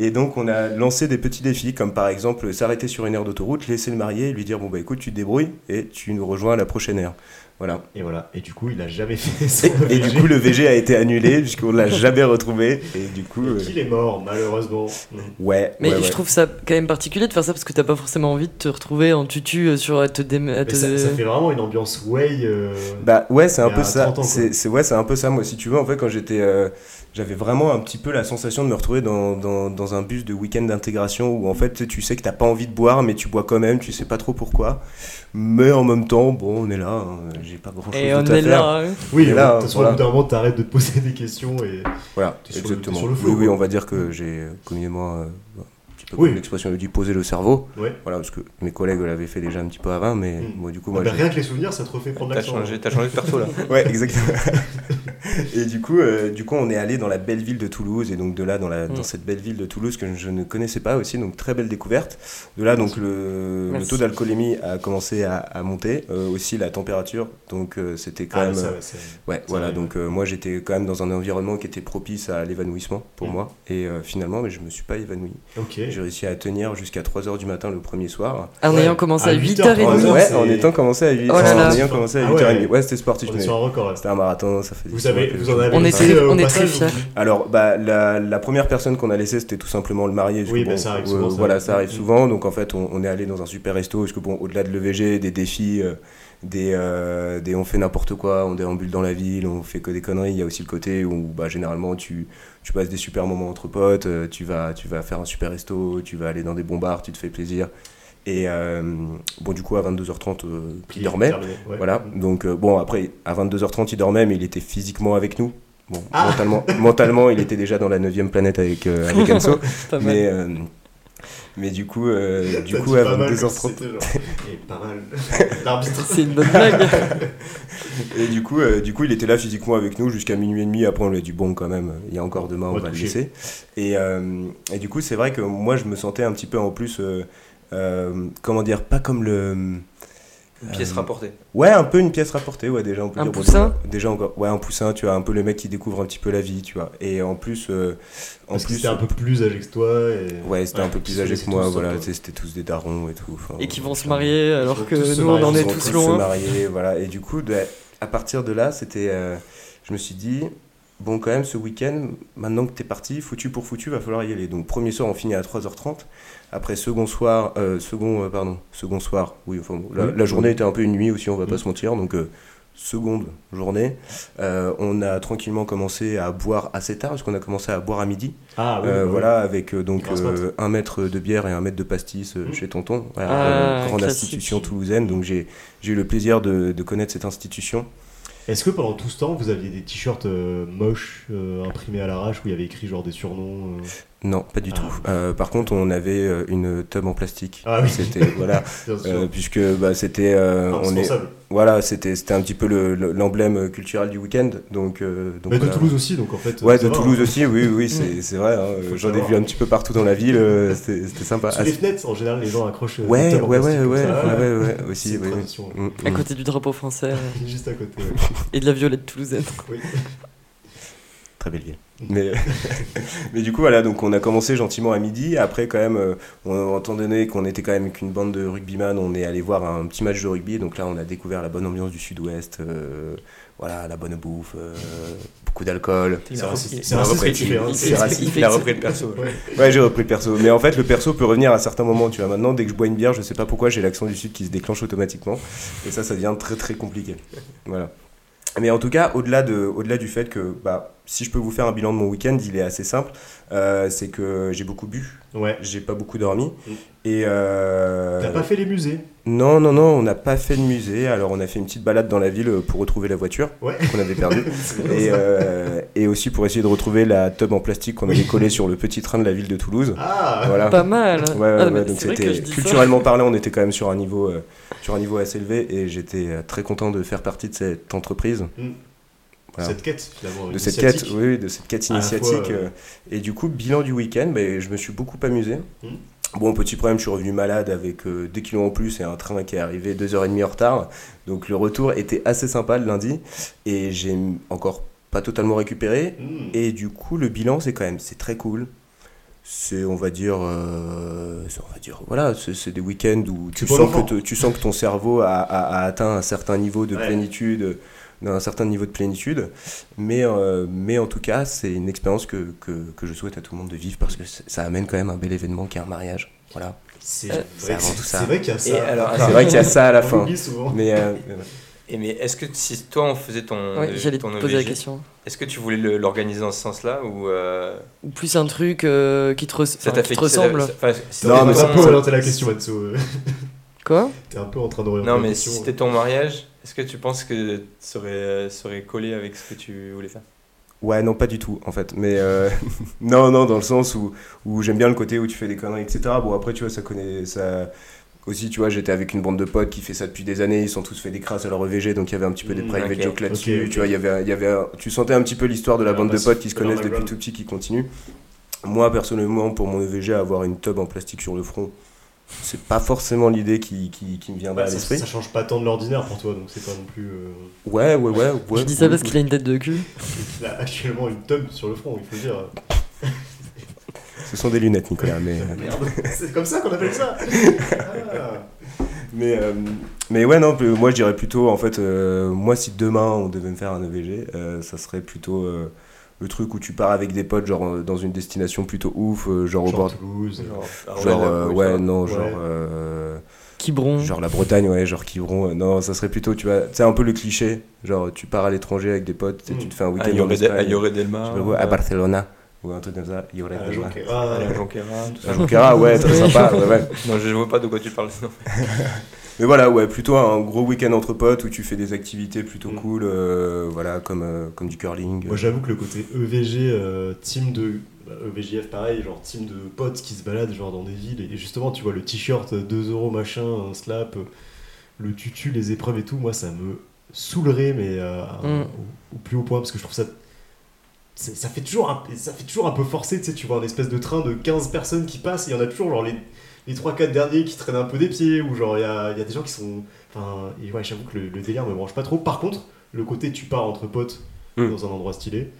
Et donc on a lancé des petits défis, comme par exemple s'arrêter sur une aire d'autoroute, laisser le marié lui dire bon bah écoute tu te débrouilles et tu nous rejoins à la prochaine aire. Voilà. Et voilà. Et du coup, il a jamais fait son Et, et du coup le VG a été annulé puisqu'on l'a jamais retrouvé. Et du coup, Et euh, qu'il est mort, malheureusement. Ouais. Mais ouais, je ouais. trouve ça quand même particulier de faire ça parce que t'as pas forcément envie de te retrouver en tutu euh, sur à te, dé- à Mais te- ça, ça fait vraiment une ambiance way. euh, Bah ouais, c'est un Il peu ça. 30 ans, quoi. C'est c'est- ouais, c'est un peu ça. Moi, si tu veux, en fait, quand j'étais, euh, j'avais vraiment un petit peu la sensation de me retrouver dans, dans, dans un bus de week-end d'intégration où en fait, tu sais que t'as pas envie de boire, mais tu bois quand même. Tu sais pas trop pourquoi. Mais en même temps, bon, on est là. hein, J'ai pas grand-chose Et d'autre on à est faire. là. hein. Oui, Et de là, toute façon, voilà. au bout d'un moment, t'arrêtes de te poser des questions et. Voilà, T'es sur le- sur flot, oui, on va dire que j'ai euh, communément, euh, un petit peu Oui. comme l'expression le dit, poser le cerveau. Ouais. Voilà, parce que mes collègues l'avaient fait déjà un petit peu avant, mais Mm. moi, du coup, Ah moi, bah, j'ai- rien que les souvenirs, ça te refait prendre T'as l'accent. changé, t'as changé de perso là. Ouais, exactement. et du coup, euh, du coup, on est allé dans la belle ville de Toulouse, et donc de là, dans, la, dans Mm. cette belle ville de Toulouse que je ne connaissais pas aussi, donc très belle découverte. De là, donc le, le taux d'alcoolémie a commencé à, à monter, euh, aussi la température, donc euh, c'était quand Ah, même. ça, euh, ouais, voilà, donc euh, moi j'étais quand même dans un environnement qui était propice à l'évanouissement pour Mm. moi, et euh, finalement, mais je me suis pas évanoui. Ok. J'ai réussi à tenir jusqu'à 3h du matin le premier soir. En Ouais. ayant commencé À à 8h30. 8h30. Ouais, en étant commencé à 8 Oh en ayant commencé à Ah 8h30. ouais. Ouais, c'était sportif. Mais. C'était un marathon, ça fait Vous, avez, vous en avez On très- euh, on est très fiers. Alors, bah, la, la première personne qu'on a laissée, c'était tout simplement le marié. Oui, bah, bon, ça arrive euh, souvent, ça. voilà, ça arrive Mm. souvent. Donc, en fait, on, on est allé dans un super resto. Parce que, bon, au-delà de l'EVG, des défis, euh, des, euh, des on fait n'importe quoi, on déambule dans la ville, on fait que des conneries. Il y a aussi le côté où, bah, généralement, tu, tu passes des super moments entre potes, euh, tu vas, tu vas faire un super resto, tu vas aller dans des bons bars, tu te fais plaisir. Et, euh, bon, du coup, à 22h30, euh, il dormait. Terminé, ouais. Voilà, donc bon, après, à 22h30, il dormait, mais il était physiquement avec nous. Bon, Ah. mentalement, mentalement, il était déjà dans la 9 planète avec, avec mal. mais, mais du coup, euh, du coup à pas mal, 22h30. c'était genre, eh, pas mal. L'arbitre. C'est une bonne blague. Et du coup, euh, du coup, il était là physiquement avec nous jusqu'à minuit et demi. Après, on lui a dit bon, quand même, il y a encore demain, on va le laisser. Et, euh, et du coup, c'est vrai que moi, je me sentais un petit peu en plus, euh, euh, comment dire, pas comme le. Une pièce Euh, rapportée. Ouais, un peu une pièce rapportée, ouais, déjà on peut Un dire. poussin Déjà encore, ouais, un poussin, tu vois, un peu le mec qui découvre un petit peu la vie, tu vois. Et en plus, euh, en Parce plus, c'était un peu plus âgé que toi. Et... ouais, c'était un peu plus se âgé que moi, tous voilà, c'était tous des darons et tout. enfin, Et qui vont se clairement. marier alors que tous se nous on en est Ils vont tous se loin. marier, voilà. Et du coup, de- à partir de là, c'était, euh, je me suis dit, bon, quand même, ce week-end, maintenant que t'es parti, foutu pour foutu, va falloir y aller. Donc, premier soir, on finit à 3h30. Après, second soir, euh, second, euh, pardon, second soir, oui, enfin, la, la journée était un peu une nuit aussi, on va pas Mm. se mentir. Donc, euh, seconde journée, euh, on a tranquillement commencé à boire assez tard, parce qu'on a commencé à boire à midi. Ah oui, oui. voilà, avec donc un mètre de bière et un mètre de pastis Mhm. chez Tonton, Voilà, Ah, grande institution toulousaine. Donc j'ai j'ai eu le plaisir de, de connaître cette institution. Est-ce que pendant tout ce temps, vous aviez des t-shirts euh, moches euh, imprimés à l'arrache où il y avait écrit genre des surnoms euh Non, pas du Ah. tout. Euh, par contre, on avait euh, une tub en plastique. Ah oui. C'était voilà, Bien sûr. euh, puisque bah, c'était euh, on est voilà, c'était c'était un petit peu le- le- l'emblème culturel du week-end. Donc euh, donc Mais de voilà. Toulouse aussi, donc en fait. Ouais, de va, Toulouse hein. aussi, oui, oui, c'est c'est vrai. hein, J'en ai vu un petit peu partout dans la ville. C'était sympa. Sous Ah, les fenêtres, en général, les gens accrochent. ouais, ouais, ouais, ouais, ça. ouais, ouais, aussi. Mm, À mm. côté du drapeau français Juste à côté. ouais. et de la violette toulousaine. Oui. Très belle ville. Mais, mais du coup, voilà, donc on a commencé gentiment à midi. Après, quand même, euh, on, étant donné qu'on était quand même qu'une bande de rugbyman, on est allé voir un petit match de rugby. Donc là, on a découvert la bonne ambiance du sud-ouest. euh, voilà, la bonne bouffe, euh, beaucoup d'alcool. C'est raciste. Il- C'est il a repris- tu fais. il- C'est il- raciste. Il a repris le perso. Ouais. Ouais, j'ai repris le perso. Mais en fait, le perso peut revenir à certains moments. Tu vois, maintenant, dès que je bois une bière, je sais pas pourquoi, j'ai l'accent du sud qui se déclenche automatiquement. Et ça, ça devient très très compliqué. Voilà. Mais en tout cas, au-delà de, au-delà du fait que, bah, si je peux vous faire un bilan de mon week-end, il est assez simple. Euh, c'est que j'ai beaucoup bu, Ouais. j'ai pas beaucoup dormi. Mm. Et euh, T'as pas fait les musées? Non, non, non, on n'a pas fait de musée. Alors, on a fait une petite balade dans la ville pour retrouver la voiture Ouais. qu'on avait perdue. Et, euh, et aussi pour essayer de retrouver la tub en plastique qu'on avait collée sur le petit train de la ville de Toulouse. Ah Voilà. Pas mal. Ouais, ouais, Ah, ouais, donc c'était culturellement parlant, on était quand même sur un niveau, euh, sur un niveau assez élevé et j'étais euh, très content de faire partie de cette entreprise, voilà. Cette quête, finalement. de cette quête, oui, de cette quête initiatique. fois, euh, euh, Et du coup, bilan du week-end, ben, je me suis beaucoup amusé. Mm. Bon, petit problème, je suis revenu malade avec euh, des kilos en plus et un train qui est arrivé deux heures et demie en retard. Donc le retour était assez sympa le lundi et j'ai encore pas totalement récupéré. hmm. Et du coup, le bilan, c'est quand même, c'est très cool. C'est, on va dire, euh, on va dire, voilà, c'est des week-ends où tu sens, que te- tu sens que ton cerveau a, a- a atteint un certain niveau de Ouais. plénitude, d'un certain niveau de plénitude. Mais, euh, mais en tout cas, c'est une expérience que, que, que je souhaite à tout le monde de vivre parce que ça amène quand même un bel événement qui est un mariage. Voilà. C'est Euh, vrai, qu'il y a ça. C'est vrai qu'il y a ça à la fin. Mais euh, Et mais est-ce que si toi on faisait ton, Ouais, j'allais te ton poser la question. est-ce que tu voulais le- l'organiser dans ce sens-là ou euh, Ou plus un truc euh, qui te, res- ça qui fait te ressemble. ça- si Non, mais T'es ça un ton- peu peut- orienté la question, Matsu. Quoi? T'es un peu en train d'orienter Non, mais si c'était ton mariage, est-ce que tu penses que ça aurait, euh, ça aurait collé avec ce que tu voulais faire? Ouais, non, pas du tout, en fait. Mais euh, non, non, dans le sens où, où j'aime bien le côté où tu fais des conneries, etc. Bon, après, tu vois, ça connaît. Ça... Aussi, tu vois, j'étais avec une bande de potes qui fait ça depuis des années. Ils sont tous fait des crasses à leur EVG, donc il y avait un petit peu des Mm, private ok. jokes là-dessus. Tu vois, il y avait, il y avait tu sentais un petit peu l'histoire de la Ouais, bande bah, de potes qui se connaissent depuis tout petit qui continuent. Moi, personnellement, pour mon EVG, avoir une tub en plastique sur le front, c'est pas forcément l'idée qui, qui, qui me viendrait Ouais, à ça, l'esprit. ça change pas tant de l'ordinaire pour toi, donc c'est pas non plus. euh, Ouais, ouais, ouais. ouais Je dis ça parce qu'il a une tête de cul. Il a actuellement une tub sur le front, il faut dire. Ce sont des lunettes, Nicolas, mais. euh, Merde, c'est comme ça qu'on appelle ça Ah. Mais, euh, mais ouais, non, moi je dirais plutôt, en fait, euh, moi si demain on devait me faire un EVG, euh, ça serait plutôt euh, le truc où tu pars avec des potes, genre dans une destination plutôt ouf, euh, genre au Genre bord. Toulouse. Genre, euh, ouais, non, Ouais. genre. euh, Qui bronze. genre la Bretagne, ouais, genre Quiberon. euh, non, ça serait plutôt, tu vois, c'est un peu le cliché. Genre, tu pars à l'étranger avec des potes, tu sais, Mm. tu te fais un Ah, week-end ah, aurait je Delmar. à Barcelona, ou un truc comme ça. Il y aurait Delmar. Jonquera. La Jonquera, tout ça. À Jonquera, ouais, très sympa, ouais, ouais. Non, je vois pas de quoi tu parles. Non. mais voilà, ouais, plutôt un gros week-end entre potes où tu fais des activités plutôt Mm. cool, euh, voilà, comme, euh, comme du curling. Moi j'avoue que le côté EVG, euh, team de. bah, EVJF pareil, genre team de potes qui se baladent genre dans des villes et justement tu vois le t-shirt 2 euros machin, un slap, le tutu, les épreuves et tout, moi ça me saoulerait mais euh, Mm. au, au plus haut point parce que je trouve ça. Ça fait, toujours un, ça fait toujours un peu forcé, tu sais, tu vois un espèce de train de 15 personnes qui passent et il y en a toujours genre les, les 3-4 derniers qui traînent un peu des pieds ou genre il y a, y a des gens qui sont. Enfin, et ouais, j'avoue que le, le délire me branche pas trop. Par contre, le côté tu pars entre potes Mm. dans un endroit stylé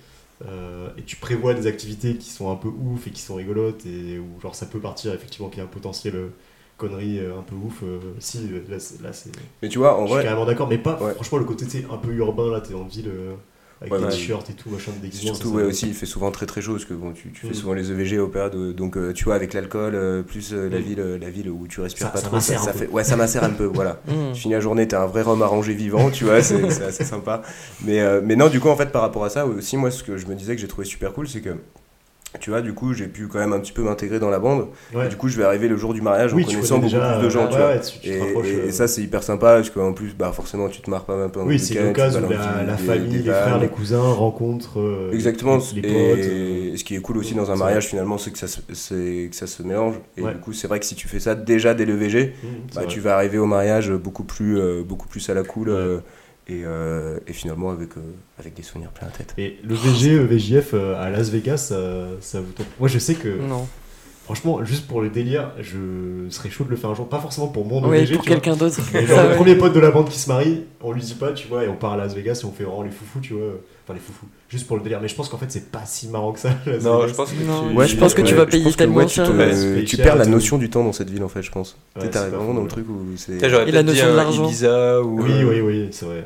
euh, et tu prévois des activités qui sont un peu ouf et qui sont rigolotes et où genre ça peut partir effectivement qu'il y a un potentiel euh, connerie euh, un peu ouf. euh, si, là, c'est- là, c'est. Mais tu vois, en Je suis vrai, carrément d'accord, mais pas Ouais. franchement le côté tu sais, un peu urbain là, t'es en ville euh, avec Ouais, des ouais. t-shirts et tout, machin, des déguisements. Surtout, ça, ouais, ça- aussi, il fait souvent très très chaud parce que bon, tu, tu fais Mm. souvent les EVG au période, où- donc euh, tu vois, avec l'alcool, euh, plus euh, la, Mm. ville, euh, la ville où tu respires Ça- pas ça trop, macère un peu. fait, ouais, ça macère un peu, voilà. Mm. Tu finis la journée, t'es un vrai rhum arrangé vivant, tu vois, c'est c'est assez sympa. Mais, euh, mais non, du coup, en fait, par rapport à ça, aussi, moi, ce que je me disais que j'ai trouvé super cool, c'est que, tu vois, du coup, j'ai pu quand même un petit peu m'intégrer dans la bande. Ouais. Et du coup, je vais arriver le jour du mariage Oui, en tu connaissant connais beaucoup plus de gens, ouais, tu vois. ouais, tu- tu te Et, euh, et ça, c'est hyper sympa parce qu'en plus, bah, forcément, tu te marres pas un peu. Oui, c'est l'occasion où la, la des- famille, des les frères, les cousins rencontrent euh, Exactement. les, les et potes. euh, ce qui est cool aussi dans un mariage finalement, c'est que ça se, c'est que ça se mélange. Et du coup, c'est vrai que si tu fais ça déjà dès le VG, mmh, bah, tu vas arriver au mariage beaucoup plus, euh, beaucoup plus à la cool euh, et, euh, et finalement avec, euh, avec des souvenirs plein la tête. Et le VG, euh, VJF euh, à Las Vegas, ça, ça vous tente Moi, je sais que, Non. franchement, juste pour le délire, je serais chaud de le faire un jour. Pas forcément pour mon Oui, VG, pour quelqu'un d'autre. Ça, genre, le ouais. premier pote de la bande qui se marie, on lui dit pas, tu vois, et on part à Las Vegas et on fait vraiment les foufous, tu vois. Enfin, les foufous. Juste pour le délire. Mais je pense qu'en fait, c'est pas si marrant que ça. Non, je pense que Non. tu. Ouais, je pense que tu vas payer tellement cher. tu perds la notion du temps dans cette ville en fait, je pense. Tu c'est arrives pas vraiment dans le ouais. truc où c'est Et la notion de l'argent. Oui, euh, oui, oui, c'est vrai.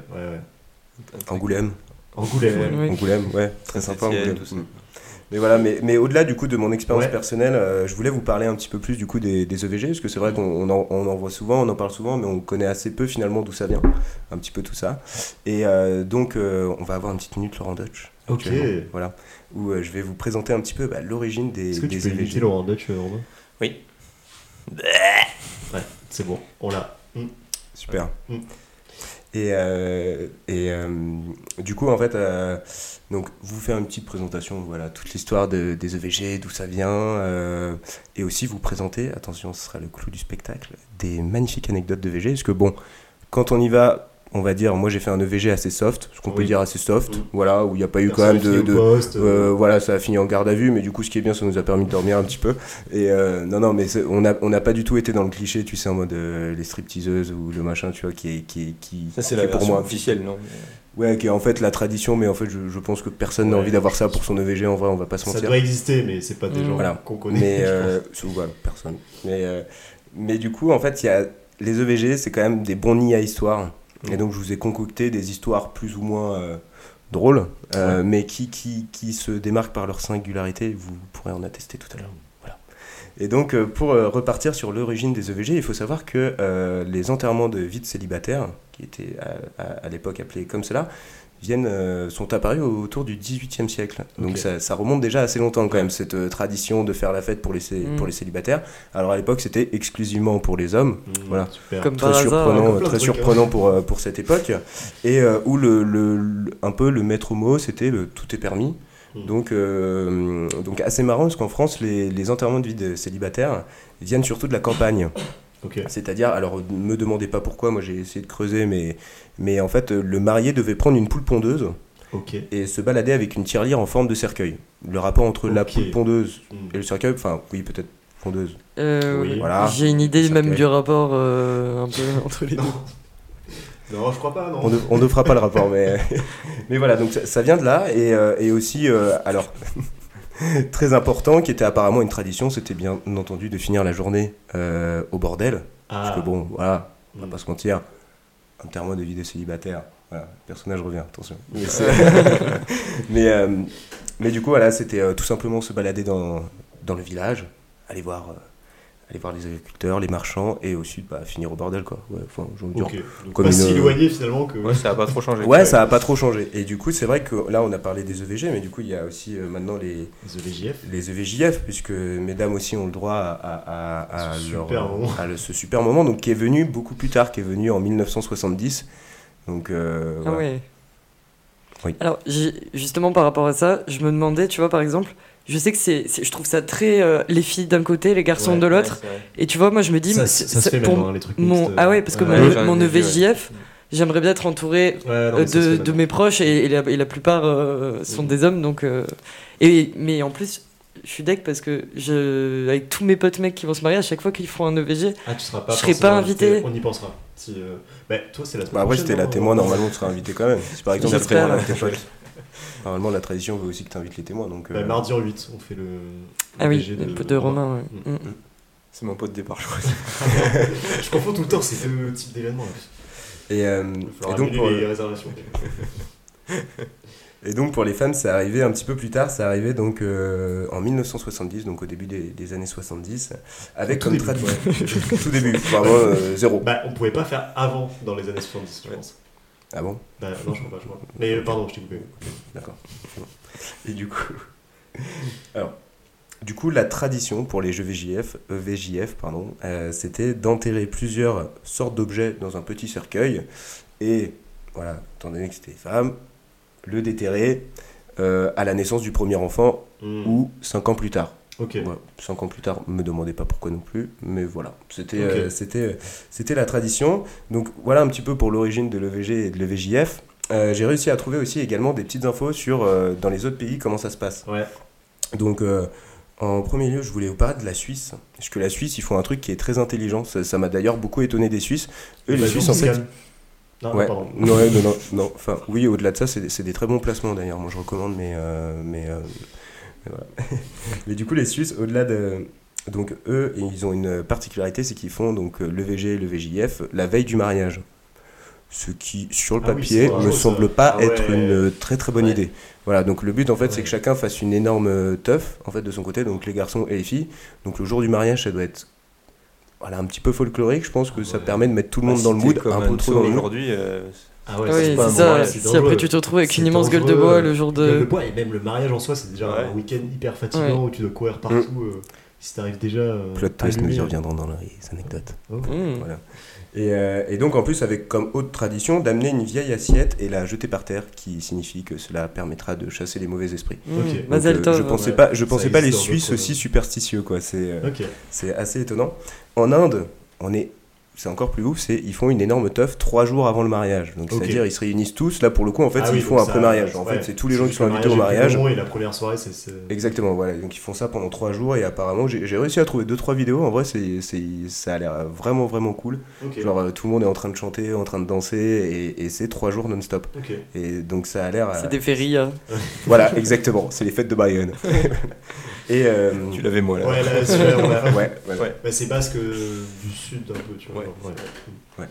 Angoulême. Angoulême. Angoulême, ouais, très sympa Angoulême. Mm. Mais voilà, mais, mais au-delà du coup de mon expérience Ouais. personnelle, euh, je voulais vous parler un petit peu plus du coup des, des EVG, parce que c'est vrai qu'on on en, on en voit souvent, on en parle souvent, mais on connaît assez peu finalement d'où ça vient, un petit peu tout ça. Et euh, donc euh, on va avoir une petite minute Laurent Dutch. Ok. Voilà, où euh, je vais vous présenter un petit peu bah, l'origine des, Est-ce que tu des peux EVG. imiter Laurent Dutch, Romain? Oui. Ouais, c'est bon, on l'a. Mm. Super. Mm. Et, euh, et euh, du coup, en fait, euh, donc, vous faire une petite présentation, voilà, toute l'histoire de- des EVG, d'où ça vient, euh, et aussi vous présenter, attention, ce sera le clou du spectacle, des magnifiques anecdotes d'EVG, parce que bon, quand on y va, on va dire, moi j'ai fait un EVG assez soft, ce qu'on peut dire assez soft, Mm. voilà, où il n'y a pas eu quand même de, poste, euh, euh, voilà, ça a fini en garde à vue, mais du coup, ce qui est bien, ça nous a permis de dormir un petit peu. Et euh, non, non, mais on n'a on n'a pas du tout été dans le cliché, tu sais, en mode euh, les stripteaseuses ou le machin, tu vois, qui est, qui est- qui, Ça, c'est la pour version moi. officielle, non Ouais, qui est en fait la tradition, mais en fait, je, je pense que personne n'a envie d'avoir ça pour son EVG, en vrai, on va pas se Ça mentir. doit exister, mais c'est pas des Mm. gens Voilà. qu'on connaît. Mais, euh, voilà, personne. Mais, euh, mais du coup, en fait, il y a, les EVG, c'est quand même des bons nids à histoire. Et donc, je vous ai concocté des histoires plus ou moins euh, drôles, euh, Ouais. mais qui, qui, qui se démarquent par leur singularité. Vous pourrez en attester tout à l'heure. Voilà. Et donc, euh, pour repartir sur l'origine des EVG, il faut savoir que les enterrements de vie de célibataires, qui étaient à, à- à l'époque appelés comme cela, viennent, euh, sont apparus autour du XVIIIe siècle. Donc ça, ça remonte déjà assez longtemps quand même, cette euh, tradition de faire la fête pour les, Mm. pour les célibataires. Alors à l'époque, c'était exclusivement pour les hommes. Mm, Voilà. Comme Très surprenant, de très trucs, hein. surprenant pour, euh, pour cette époque. Et euh, où le, le- le- un peu le maître mot, c'était le tout est permis. Mm. Donc, euh, donc assez marrant parce qu'en France, les, les enterrements de vie de célibataires viennent surtout de la campagne. Ok. C'est-à-dire, alors ne me demandez pas pourquoi, moi j'ai essayé de creuser, mais, mais en fait, le marié devait prendre une poule pondeuse Ok. et se balader avec une tirelire en forme de cercueil. Le rapport entre la poule pondeuse Mm. et le cercueil, enfin, oui, peut-être pondeuse. Euh, Oui. Voilà. J'ai une idée même du rapport euh, un peu entre les deux. Non, je crois pas, non. On ne, on ne fera pas le rapport, mais, mais voilà, donc ça, ça vient de là. Et, euh, et aussi, euh, alors, très important, qui était apparemment une tradition, c'était bien entendu de finir la journée euh, au bordel. Ah. Parce que bon, voilà, on va Mm. pas se mentir, un terme de vie de célibataire. Voilà, le personnage revient, attention. Mais, euh, mais du coup, voilà, c'était euh, tout simplement se balader dans, dans le village, aller voir, aller voir les agriculteurs, les marchands, et au sud, bah, finir au bordel, quoi. Ouais, enfin. Donc Comme pas une- si éloigné finalement que. Ouais, ça a pas trop changé. Ouais, ça a pas trop changé. Et du coup, c'est vrai que là, on a parlé des EVG, mais du coup, il y a aussi euh, maintenant les, The VJF. les EVJF, puisque mesdames aussi ont le droit à, à, à- à Ce leur- super moment. à le- ce super moment, donc qui est venu beaucoup plus tard, qui est venu en 1970. Donc, euh, Ah ouais. Oui. Alors, justement, par rapport à ça, je me demandais, tu vois, par exemple, je sais que c'est, c'est- je trouve ça très euh, les filles d'un côté, les garçons Ouais, de l'autre. Et tu vois, moi, je me dis, Ça, c'est- ça se fait pour maintenant, hein, les trucs mon, mixtes, ah ouais, euh, parce que ouais. mon, ouais. EVJF, j'aimerais bien être entouré non, de, de mes proches et, et la, et la plupart euh, sont Mhm. des hommes, donc. euh, et mais en plus. Je suis deck parce que je, avec tous mes potes mecs qui vont se marier, à chaque fois qu'ils font un EVG, Ah, tu seras pas Je serai pas invité. On y pensera. Si, euh, bah, toi, c'est la semaine Bah, après, prochaine, c'était la témoin, normalement, tu seras invité quand même. Si par exemple, tu J'espère. préviens tes potes. Normalement, la tradition veut aussi que tu invites les témoins. Donc, euh, Bah, mardi en 8, on fait le. ah oui, le pote de Romain, ouais. Mm. Mm. C'est mon pot de départ, je crois. Je confonds tout le temps ces deux types d'événements. Et, euh, et donc, pour, les réservations. Et donc pour les femmes, c'est arrivé un petit peu plus tard, c'est arrivé donc euh, en 1970, donc au début des, des années 70, avec Tout comme début, tradition. tout début, vraiment euh, zéro. Bah, on pouvait pas faire avant dans les années 70, je Ouais. pense. Ah bon? Bah, non, je crois pas, je crois. Mais euh, pardon, je t'ai coupé. D'accord. Et du coup, alors, du coup, la tradition pour les jeux VJF, euh, VJF pardon, euh, c'était d'enterrer plusieurs sortes d'objets dans un petit cercueil et voilà, étant donné que c'était des femmes, le déterrer euh, à la naissance du premier enfant Hmm. ou cinq ans plus tard. Ok. Ouais, cinq ans plus tard, me demandez pas pourquoi non plus, mais voilà, c'était euh, c'était euh, c'était la tradition. Donc voilà un petit peu pour l'origine de l'EVG et de l'EVJF. Euh, J'ai réussi à trouver aussi également des petites infos sur euh, dans les autres pays comment ça se passe. Ouais. Donc en premier lieu, je voulais vous parler de la Suisse, parce que la Suisse, ils font un truc qui est très intelligent. Ça m'a d'ailleurs beaucoup étonné des Suisses. Eux, les Bah, Suisses en fait. Non, Ouais. non, pardon. Non, non, non, non. Enfin, oui, au-delà de ça, c'est c'est des très bons placements d'ailleurs. Moi, je recommande, mais, mais, mais voilà. mais du coup, les Suisses, au-delà de. Donc, eux, ils ont une particularité, c'est qu'ils font donc euh, le VG et le VJF la veille du mariage. Ce qui, sur le Ah papier, c'est me semble pas Ah être ouais. une très très bonne Ouais. idée. Voilà, donc le but en fait, c'est Ouais. que chacun fasse une énorme euh, teuf en fait de son côté, donc les garçons et les filles. Donc le jour du mariage, ça doit être voilà, un petit peu folklorique. Je pense que ça permet de mettre tout le monde Bah, dans le mood, un peu trop aujourd'hui. euh, Ah ouais, Ah oui, c'est ça. Si après tu te retrouves avec une immense gueule de bois le jour Gueule de de. bois, et même le mariage en soi, c'est déjà Ouais. un week-end hyper fatigant où tu dois courir partout. euh, si t'arrives déjà. euh, Plot twist, nous y reviendrons dans les anecdotes. Oh. Mm. Voilà. Et, euh, et donc en plus avec comme haute tradition d'amener une vieille assiette et la jeter par terre, qui signifie que cela permettra de chasser les mauvais esprits. Mm. Donc, euh, je pensais ouais. pas, je Ça pensais pas les Suisses aussi superstitieux quoi. C'est euh, c'est assez étonnant. En Inde, on est c'est encore plus ouf, c'est ils font une énorme teuf trois jours avant le mariage. Donc Ok. c'est-à-dire ils se réunissent tous. Là pour le coup en fait Ah ils oui, font un pré-mariage. En ouais. fait c'est tous les gens qui sont invités au mariage. Et la première soirée, c'est. Exactement, voilà. Donc ils font ça pendant trois jours et apparemment j'ai réussi à trouver deux trois vidéos. En vrai c'est c'est ça a l'air vraiment vraiment cool. Genre euh, tout le monde est en train de chanter, en train de danser et, et c'est trois jours non-stop. Et donc ça a l'air. euh, C'est des férias. Voilà, exactement. C'est les fêtes de Bayonne. et euh, Tu l'avais moi là. Ouais, là, on l'a- ouais, ouais, Ouais. Bah, c'est basque du sud un peu, tu vois. Ouais.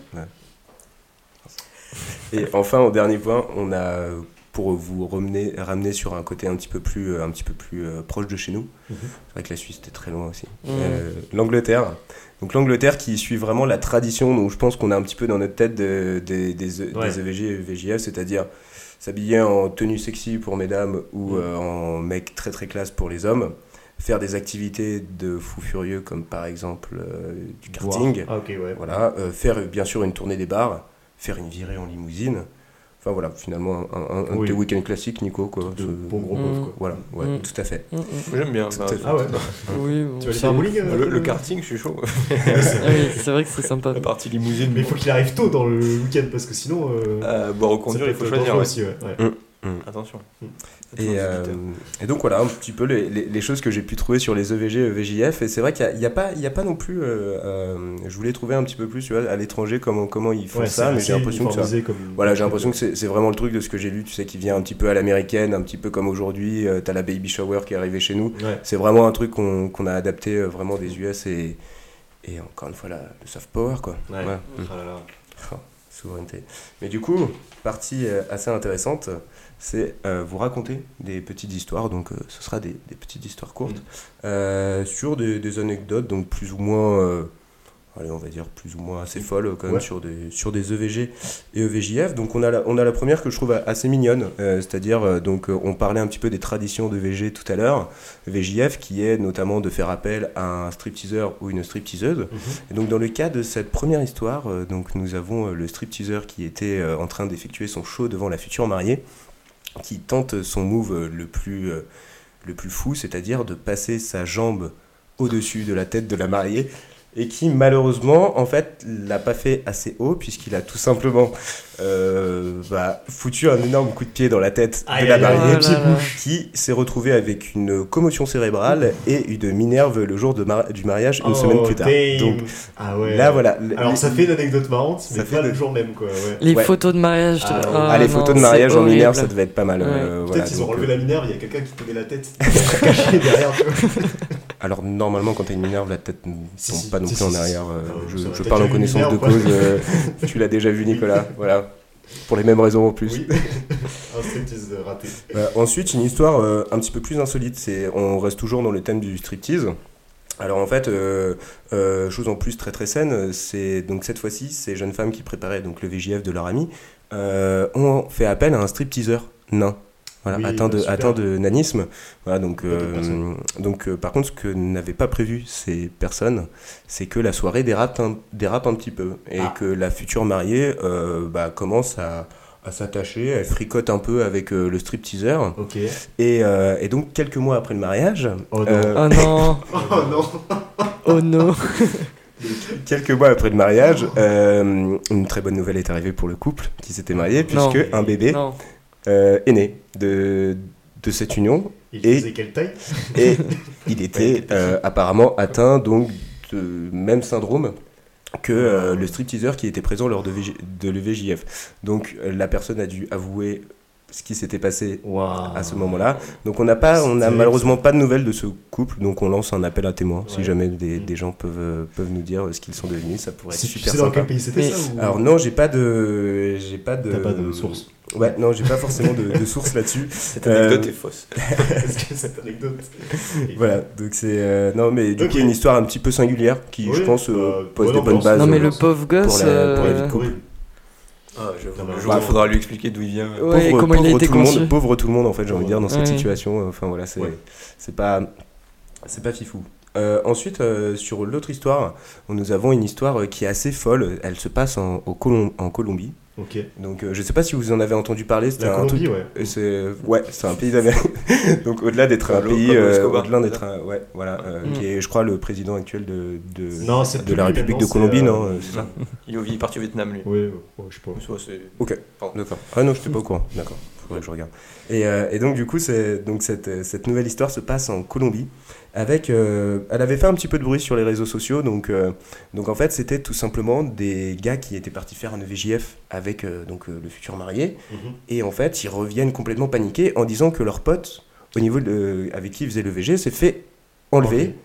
Et enfin, au dernier point, on a pour vous ramener, ramener sur un côté un petit peu plus, euh, un petit peu plus euh, proche de chez nous. Mhm. C'est vrai que la Suisse était très loin aussi. Mm. Euh, L'Angleterre. Donc l'Angleterre qui suit vraiment la tradition, donc je pense qu'on a un petit peu dans notre tête de- des- des, Ouais. des EVG et VJF, c'est-à-dire s'habiller en tenue sexy pour mesdames ou euh, en mec très très classe pour les hommes, faire des activités de fou furieux comme par exemple euh, du karting, Ah, ouais. voilà, euh, faire euh, bien sûr une tournée des bars, faire une virée en limousine. Enfin voilà, finalement un, un, un Oui. de tes week-ends classiques, Nico. Quoi. De Ce- bon gros Mm. quoi. Voilà, ouais, Mm. tout à fait. Mm, mm. J'aime bien. Bah. Ah ouais Oui, Tu vas un bowling euh, Le, le karting, je suis chaud. Ah oui, c'est vrai que c'est sympa. La partie limousine. Mais il faut qu'il arrive tôt dans le week-end parce que sinon. euh, Euh, bon, ça reconduire, peut il faut choisir. aussi, ouais. Ouais. Attention. Et, euh, et donc voilà un petit peu les, les- les choses que j'ai pu trouver sur les E EVG, EVJF. Et c'est vrai qu'il n'y a, a pas, il y a pas non plus. euh, euh, je voulais trouver un petit peu plus tu vois, à l'étranger comment, comment ils font Ouais, ça, mais j'ai l'impression que ça. uniformisé comme- Voilà, j'ai l'impression que c'est c'est vraiment le truc de ce que j'ai lu, tu sais, qui vient un petit peu à l'américaine, un petit peu comme aujourd'hui. euh, T'as la baby shower qui est arrivée chez nous. Ouais. C'est vraiment un truc qu'on qu'on a adapté euh, vraiment des US et, et encore une fois la, le soft power quoi. Ouais. Ouais. Ah là là. Souveraineté. Mais du coup, partie euh, assez intéressante, c'est euh, vous raconter des petites histoires, donc euh, ce sera des, des petites histoires courtes, euh, sur des, des anecdotes, donc plus ou moins, allez, on va dire plus ou moins assez folles quand même, Ouais. sur, des, sur des EVG et EVJF. Donc on a la, on a la première que je trouve assez mignonne, euh, c'est-à-dire, euh, donc euh, on parlait un petit peu des traditions d'EVG tout à l'heure, VJF qui est notamment de faire appel à un stripteaseur ou une stripteaseuse. Mhm. Et donc dans le cas de cette première histoire, euh, donc nous avons le stripteaseur qui était en train d'effectuer son show devant la future mariée, qui tente son move le plus, le plus fou, c'est-à-dire de passer sa jambe au-dessus de la tête de la mariée, et qui malheureusement en fait l'a pas fait assez haut puisqu'il a tout simplement euh, bah, foutu un énorme coup de pied dans la tête Aïe, de la aïe, aïe. mariée là. qui s'est retrouvé avec une commotion cérébrale et une minerve le jour de mar- du mariage une Oh, semaine plus tard. damn. Donc ah ouais. là voilà. Alors Les- ça fait une anecdote marrante, Ça mais fait pas de- le jour même quoi. Ouais. Les Ouais. photos de mariage. Ah, ouais. Ah, les non, photos de mariage en minerve, ça devait être pas mal. Ouais. euh, Peut-être voilà, qu'ils ont donc, enlevé euh, la minerve, il y a quelqu'un qui tenait la tête caché derrière. tu vois. Alors normalement, quand t'as une minerve, la tête ne tombe si, pas non si, plus en arrière. euh, Ah, je ça parle en connaissance de cause. euh, tu l'as déjà vu, Nicolas. Voilà. Pour les mêmes raisons en plus. Oui. Un striptease raté. Euh, ensuite, une histoire euh, un petit peu plus insolite. C'est, on reste toujours dans le thème du striptease. Alors en fait, euh, euh, chose en plus très très saine, c'est donc cette fois-ci, ces jeunes femmes qui préparaient donc le VJF de leur ami ont fait appel à un stripteaseur nain. Voilà, Oui, atteint, bah, de, atteint de nanisme. Voilà, donc, euh, donc euh, par contre, ce que n'avaient pas prévu ces personnes, c'est que la soirée dérape un, dérape un petit peu et Ah. que la future mariée euh, bah, commence à, à s'attacher, elle fricote un peu avec euh, le stripteaseur. Ok. Et, euh, et donc, quelques mois après le mariage, Oh non. euh, Oh non, Oh non. oh non. quelques mois après le mariage, euh, une très bonne nouvelle est arrivée pour le couple qui s'était marié, Non. puisque un bébé Non. Euh, est né de, de cette union. Il Et- faisait quelle taille? Et il était euh, apparemment atteint donc de même syndrome que euh, le stripteaseur qui était présent lors de, VJ de l'EVJF. Donc euh, la personne a dû avouer ce qui s'était passé à ce moment-là. Donc on n'a pas, on terrible, malheureusement pas de nouvelles de ce couple, donc on lance un appel à témoins. Si jamais des, Mm. des gens peuvent, peuvent nous dire ce qu'ils sont devenus, ça pourrait être super sais dans sympa. quel pays c'était Mais- ça ou... Alors non, j'ai pas de, j'ai pas de, T'as pas de source. Ouais, non, j'ai pas forcément de, de source là-dessus. Cette anecdote Euh, est fausse. Est-ce que cette anecdote Voilà, donc c'est euh, non mais du Ok. coup une histoire un petit peu singulière qui, Oui, je pense, euh, bah, pose des bonnes bases. Non mais le pauvre gosse. pour la- pour la vie de couple. Ah, je- Non, mais le je jour où il vois. faudra lui expliquer d'où il vient. Ouais, pauvre, comment il a été tout le conçu. monde, pauvre tout le monde en fait, j'ai envie de dire dans cette Ouais. situation. Enfin voilà, c'est Ouais. c'est pas c'est pas fifou. Euh, ensuite, euh, sur l'autre histoire, nous avons une histoire euh, qui est assez folle. Elle se passe en, au Colom- en Colombie. Ok. Donc, euh, je sais pas si vous en avez entendu parler. C'était La un Colombie, ouais. C'est ouais, c'est un pays d'Amérique. Donc au-delà d'être un pays, euh, au-delà d'être un, ouais, voilà, euh, Mm. qui est, je crois, le président actuel de de, Non, c'est de la République de Colombie, c'est, non euh, euh, C'est ça. Il est parti au Vietnam, lui. Oui, ouais, ouais, je sais pas. C'est- Ok. D'accord. Ah non, je n'étais pas au courant. D'accord. Faudrait que je regarde. Et, euh, et donc du coup, c'est donc cette, cette nouvelle histoire se passe en Colombie. Avec, euh, elle avait fait un petit peu de bruit sur les réseaux sociaux, donc euh, donc en fait c'était tout simplement des gars qui étaient partis faire un EVJF avec euh, donc euh, le futur marié, Mhm. et en fait ils reviennent complètement paniqués en disant que leur pote au niveau de, avec qui ils faisaient le VG s'est fait enlever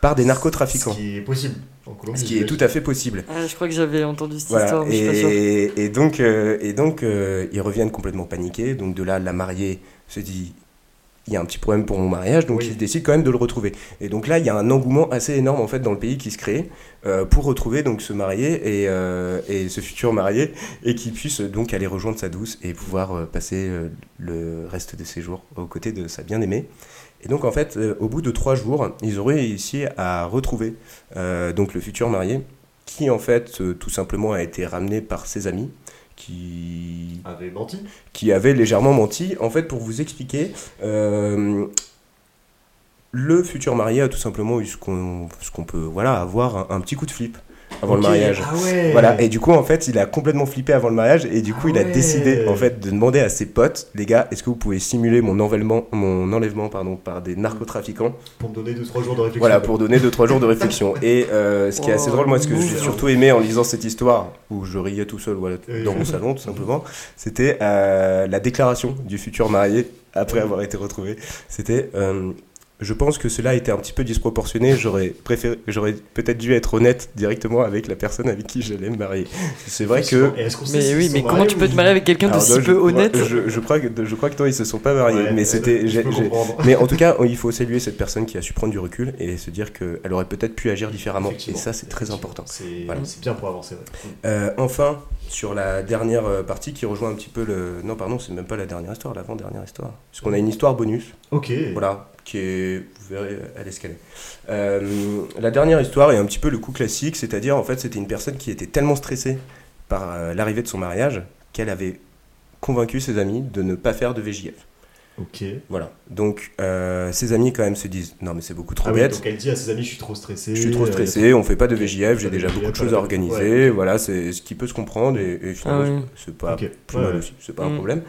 par des Ce narcotrafiquants, qui est possible en Colombie. ce qui est tout à fait possible. Ah, je crois que j'avais entendu cette Voilà, histoire, mais je suis pas sûr. et, et donc, euh, et donc euh, ils reviennent complètement paniqués. Donc de là, la mariée se dit, il y a un petit problème pour mon mariage, donc Oui. ils décident quand même de le retrouver. Et donc là, il y a un engouement assez énorme en fait dans le pays qui se crée euh, pour retrouver donc ce marié et, euh, et ce futur marié et qui puisse donc aller rejoindre sa douce et pouvoir euh, passer euh, le reste de ses jours aux côtés de sa bien-aimée. Et donc en fait, euh, au bout de trois jours, ils auraient réussi à retrouver euh, donc le futur marié qui en fait euh, tout simplement a été ramené par ses amis qui, Avait menti. qui avaient légèrement menti. En fait, pour vous expliquer, euh, le futur marié a tout simplement eu ce qu'on ce qu'on peut voilà, avoir un, un petit coup de flip avant le mariage. Ah ouais. Voilà, et du coup, en fait, il a complètement flippé avant le mariage, et du coup, Ah il a ouais. décidé, en fait, de demander à ses potes, les gars, est-ce que vous pouvez simuler mon enlèvement, mon enlèvement pardon, par des narcotrafiquants Pour me donner 2-3 jours de réflexion. Voilà, pour donner 2-3 jours de réflexion. Et euh, ce qui est assez drôle, moi, ce que j'ai surtout aimé en lisant cette histoire, où je riais tout seul voilà, dans mon salon, tout simplement, c'était euh, la déclaration du futur marié après avoir été retrouvé. C'était euh, je pense que cela était un petit peu disproportionné. J'aurais préféré, j'aurais peut-être dû être honnête directement avec la personne avec qui j'allais me marier. C'est vrai que. Mais oui, mais comment tu peux te marier avec quelqu'un de Alors, si non, je- peu honnête? je, je crois que, je crois que non, ils se sont pas mariés, Ouais, mais c'était. Mais en tout cas, il faut saluer cette personne qui a su prendre du recul et se dire qu'elle aurait peut-être pu agir différemment. Et ça, c'est très important. C'est Voilà. bien pour avancer. ouais. Euh, enfin, sur la dernière euh, partie qui rejoint un petit peu le. Non, pardon, c'est même pas la dernière histoire, l'avant-dernière histoire. Parce qu'on a une histoire bonus, Ok. voilà, qui est. Vous verrez, ce qu'elle est. Euh, la dernière histoire est un petit peu le coup classique, c'est-à-dire, en fait, c'était une personne qui était tellement stressée par euh, l'arrivée de son mariage qu'elle avait convaincu ses amis de ne pas faire de VJF. Ok. Voilà. Donc, euh, ses amis, quand même, se disent Non, mais c'est beaucoup trop Ah oui, bête. donc elle dit à ses amis Je suis trop stressé. Je suis trop euh, stressé, on fait pas de. VJF, j'ai déjà VJF, beaucoup de choses à organiser, ouais, voilà, c'est ce qui peut se comprendre et, et finalement, Ah oui. c'est pas plus Ouais, mal ouais. aussi, c'est pas un Mm. problème.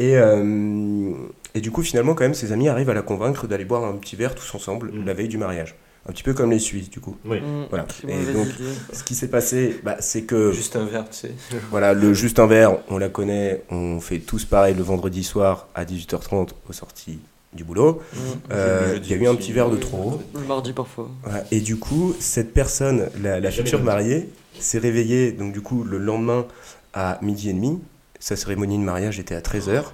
Et, euh, et du coup, finalement, quand même, ses amis arrivent à la convaincre d'aller boire un petit verre tous ensemble Mm. la veille du mariage. Un petit peu comme les Suisses, du coup. Oui. Mm, Voilà. Et donc, idée. Ce qui s'est passé, bah, c'est que Juste un verre, tu sais. voilà, le juste un verre, on la connaît, on fait tous pareil le vendredi soir à 18h30 aux sorties du boulot. Mm. Euh, Il y a eu un petit verre de trop. Le mardi parfois. Voilà. Et du coup, cette personne, la, la future mariée, s'est réveillée donc du coup le lendemain à midi et demi. Sa cérémonie de mariage était à 13h.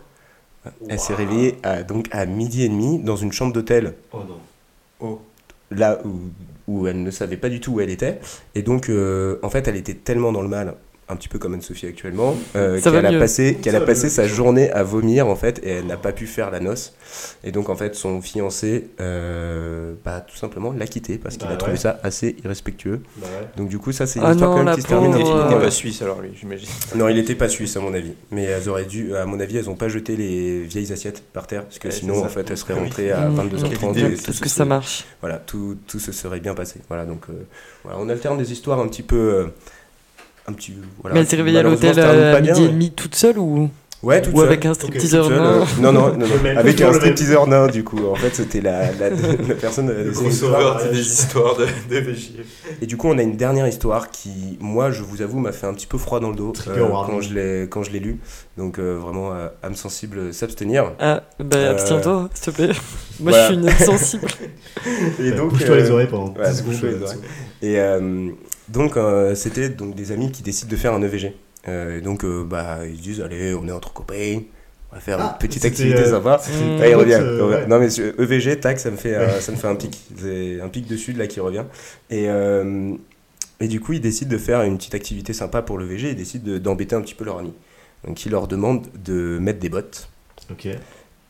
Elle s'est réveillée à, donc à midi et demi dans une chambre d'hôtel Oh non. Oh. là où, où elle ne savait pas du tout où elle était. Et donc, euh, en fait, elle était tellement dans le mal, un petit peu comme Anne-Sophie actuellement, euh, qu'elle a passé, qu'elle a passé sa journée à vomir, en fait, et elle n'a pas pu faire la noce. Et donc, en fait, son fiancé, euh, bah, tout simplement, l'a quitté parce qu'il Bah a trouvé ouais. ça assez irrespectueux. Bah ouais. Donc, du coup, ça, c'est une Ah histoire non, quand même la qui se termine Il n'était pas suisse alors lui, j'imagine. Non, il n'était pas suisse, à mon avis. Mais elles auraient dû, à mon avis, elles n'ont pas jeté les vieilles assiettes par terre, parce que Ouais, sinon, en fait, elles seraient rentrées à Mm. 22h30. Quelle idée. et tout Peut-être se que ça marche. voilà, tout, tout se serait bien passé. Voilà, donc euh, voilà, on alterne des histoires un petit peu. Euh, un petit, voilà, Mais elle s'est réveillée à l'hôtel terminent euh, à bien, midi et mais- demi toute seule ou, Ouais, toute ou seule. avec un Ok, stripteaseur Toute seule, nain euh, non, non, non, Le avec un le même. stripteaseur nain, du coup. En fait, c'était la, la, la personne. Le des gros histoires. sauveur des histoires de, de. Et du coup, on a une dernière histoire qui, moi, je vous avoue, m'a fait un petit peu froid dans le dos euh, quand je l'ai quand je l'ai lu. Donc, euh, vraiment, euh, âme sensible, s'abstenir. Ah, bah Euh, abstiens-toi, s'il te plaît. Moi voilà. je suis une sensible. Et donc, Bouge-toi euh, les oreilles pendant 10 ouais, secondes. euh. Et euh, donc, euh, c'était donc des amis qui décident de faire un EVG. Euh, et donc, euh, bah, ils se disent, allez, on est entre copains, on va faire Ah, une petite c'était, activité euh, sympa. Ouais, il revient. ouais. Non, mais EVG, tac, ça me fait, ça me fait un pic. Un pic de sud là qui revient. Et, et du coup, ils décident de faire une petite activité sympa pour le VG. Ils décident de- d'embêter un petit peu leur ami. Donc, ils leur demandent de mettre des bottes. Ok.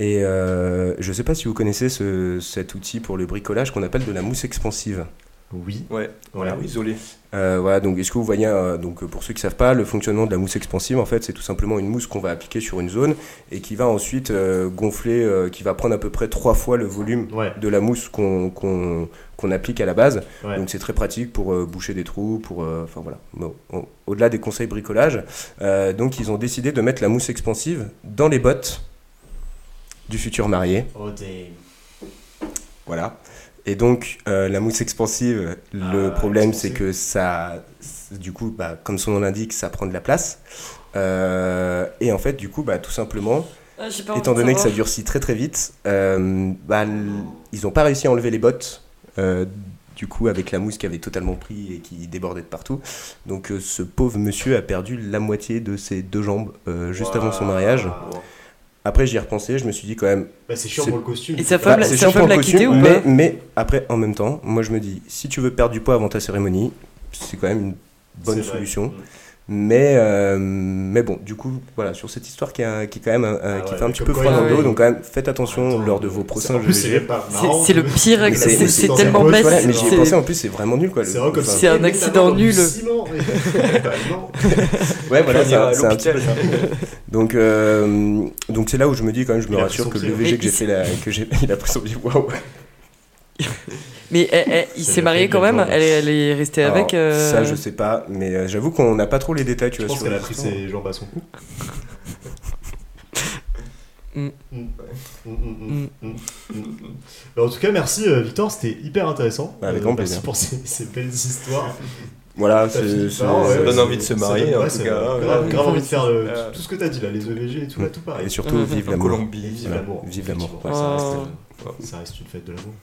Et euh, je sais pas si vous connaissez ce- cet outil pour le bricolage qu'on appelle de la mousse expansive. Oui. Ouais, Voilà. isolé. Euh, voilà, donc est-ce que vous voyez, euh, donc pour ceux qui savent pas, le fonctionnement de la mousse expansive, en fait, c'est tout simplement une mousse qu'on va appliquer sur une zone et qui va ensuite euh, gonfler, euh, qui va prendre à peu près trois fois le volume Ouais. de la mousse qu'on applique à la base. Ouais. Donc c'est très pratique pour euh, boucher des trous, pour, euh, enfin voilà. Au-delà des conseils bricolage, euh, donc ils ont décidé de mettre la mousse expansive dans les bottes du futur marié. Oh damn. Voilà. Et donc, euh, la mousse expansive, le Ah, problème, expansive. c'est que ça, du coup, bah, comme son nom l'indique, ça prend de la place. Euh, et en fait, du coup, bah, tout simplement, Ah, étant donné que ça durcit très très vite, euh, bah, ils n'ont pas réussi à enlever les bottes. euh, du coup, avec la mousse qui avait totalement pris et qui débordait de partout. Donc, euh, ce pauvre monsieur a perdu la moitié de ses deux jambes euh, juste avant son mariage. Après, j'y ai repensé, je me suis dit quand même, Bah, c'est chiant pour le costume. Et sa Bah, femme, l'a- c'est sa femme l'a quitté ou mais, pas mais après, en même temps, moi je me dis, si tu veux perdre du poids avant ta cérémonie, c'est quand même une bonne C'est vrai. Mais, euh, mais bon, du coup, voilà, sur cette histoire qui, a- qui est quand même euh, Ah qui ouais, fait un petit peu froid dans le dos, donc quand même faites En attention temps, lors de vos c'est- prochains plus, c'est le pire, c'est tellement bête. voilà, mais j'y ai pensé en plus, c'est vraiment nul quoi. C'est le- vraiment comme enfin, un accident nul. Ouais, voilà, c'est un, un petit peu ça. Donc, euh, donc c'est là où je me dis quand même, je me rassure que le VG que j'ai fait là, que j'ai, il a pris son. Waouh. Mais eh, eh, il Ça s'est marié quand même le elle, est- elle est restée Alors, avec. euh, Ça, je sais pas, mais euh, j'avoue qu'on n'a pas trop les détails. Tu Je vois, pense sur qu'elle a pris ses jambes à son cou. Mm. Mm. Mm. Bah, en tout cas, merci euh, Victor, c'était hyper intéressant. Bah, avec Euh, grand merci plaisir. pour ces, ces belles histoires. Voilà, c'est- ouais, donne envie de se ça marier, donne- en ouais, tout c'est cas, Grave, ouais. grave envie de faire le- Euh, tout ce que t'as dit là, les EVG et tout, là, tout pareil. Et surtout, vive l'amour. Colombie. Vive l'amour. Vive l'amour. ça Oh. Ça reste une fête de l'amour.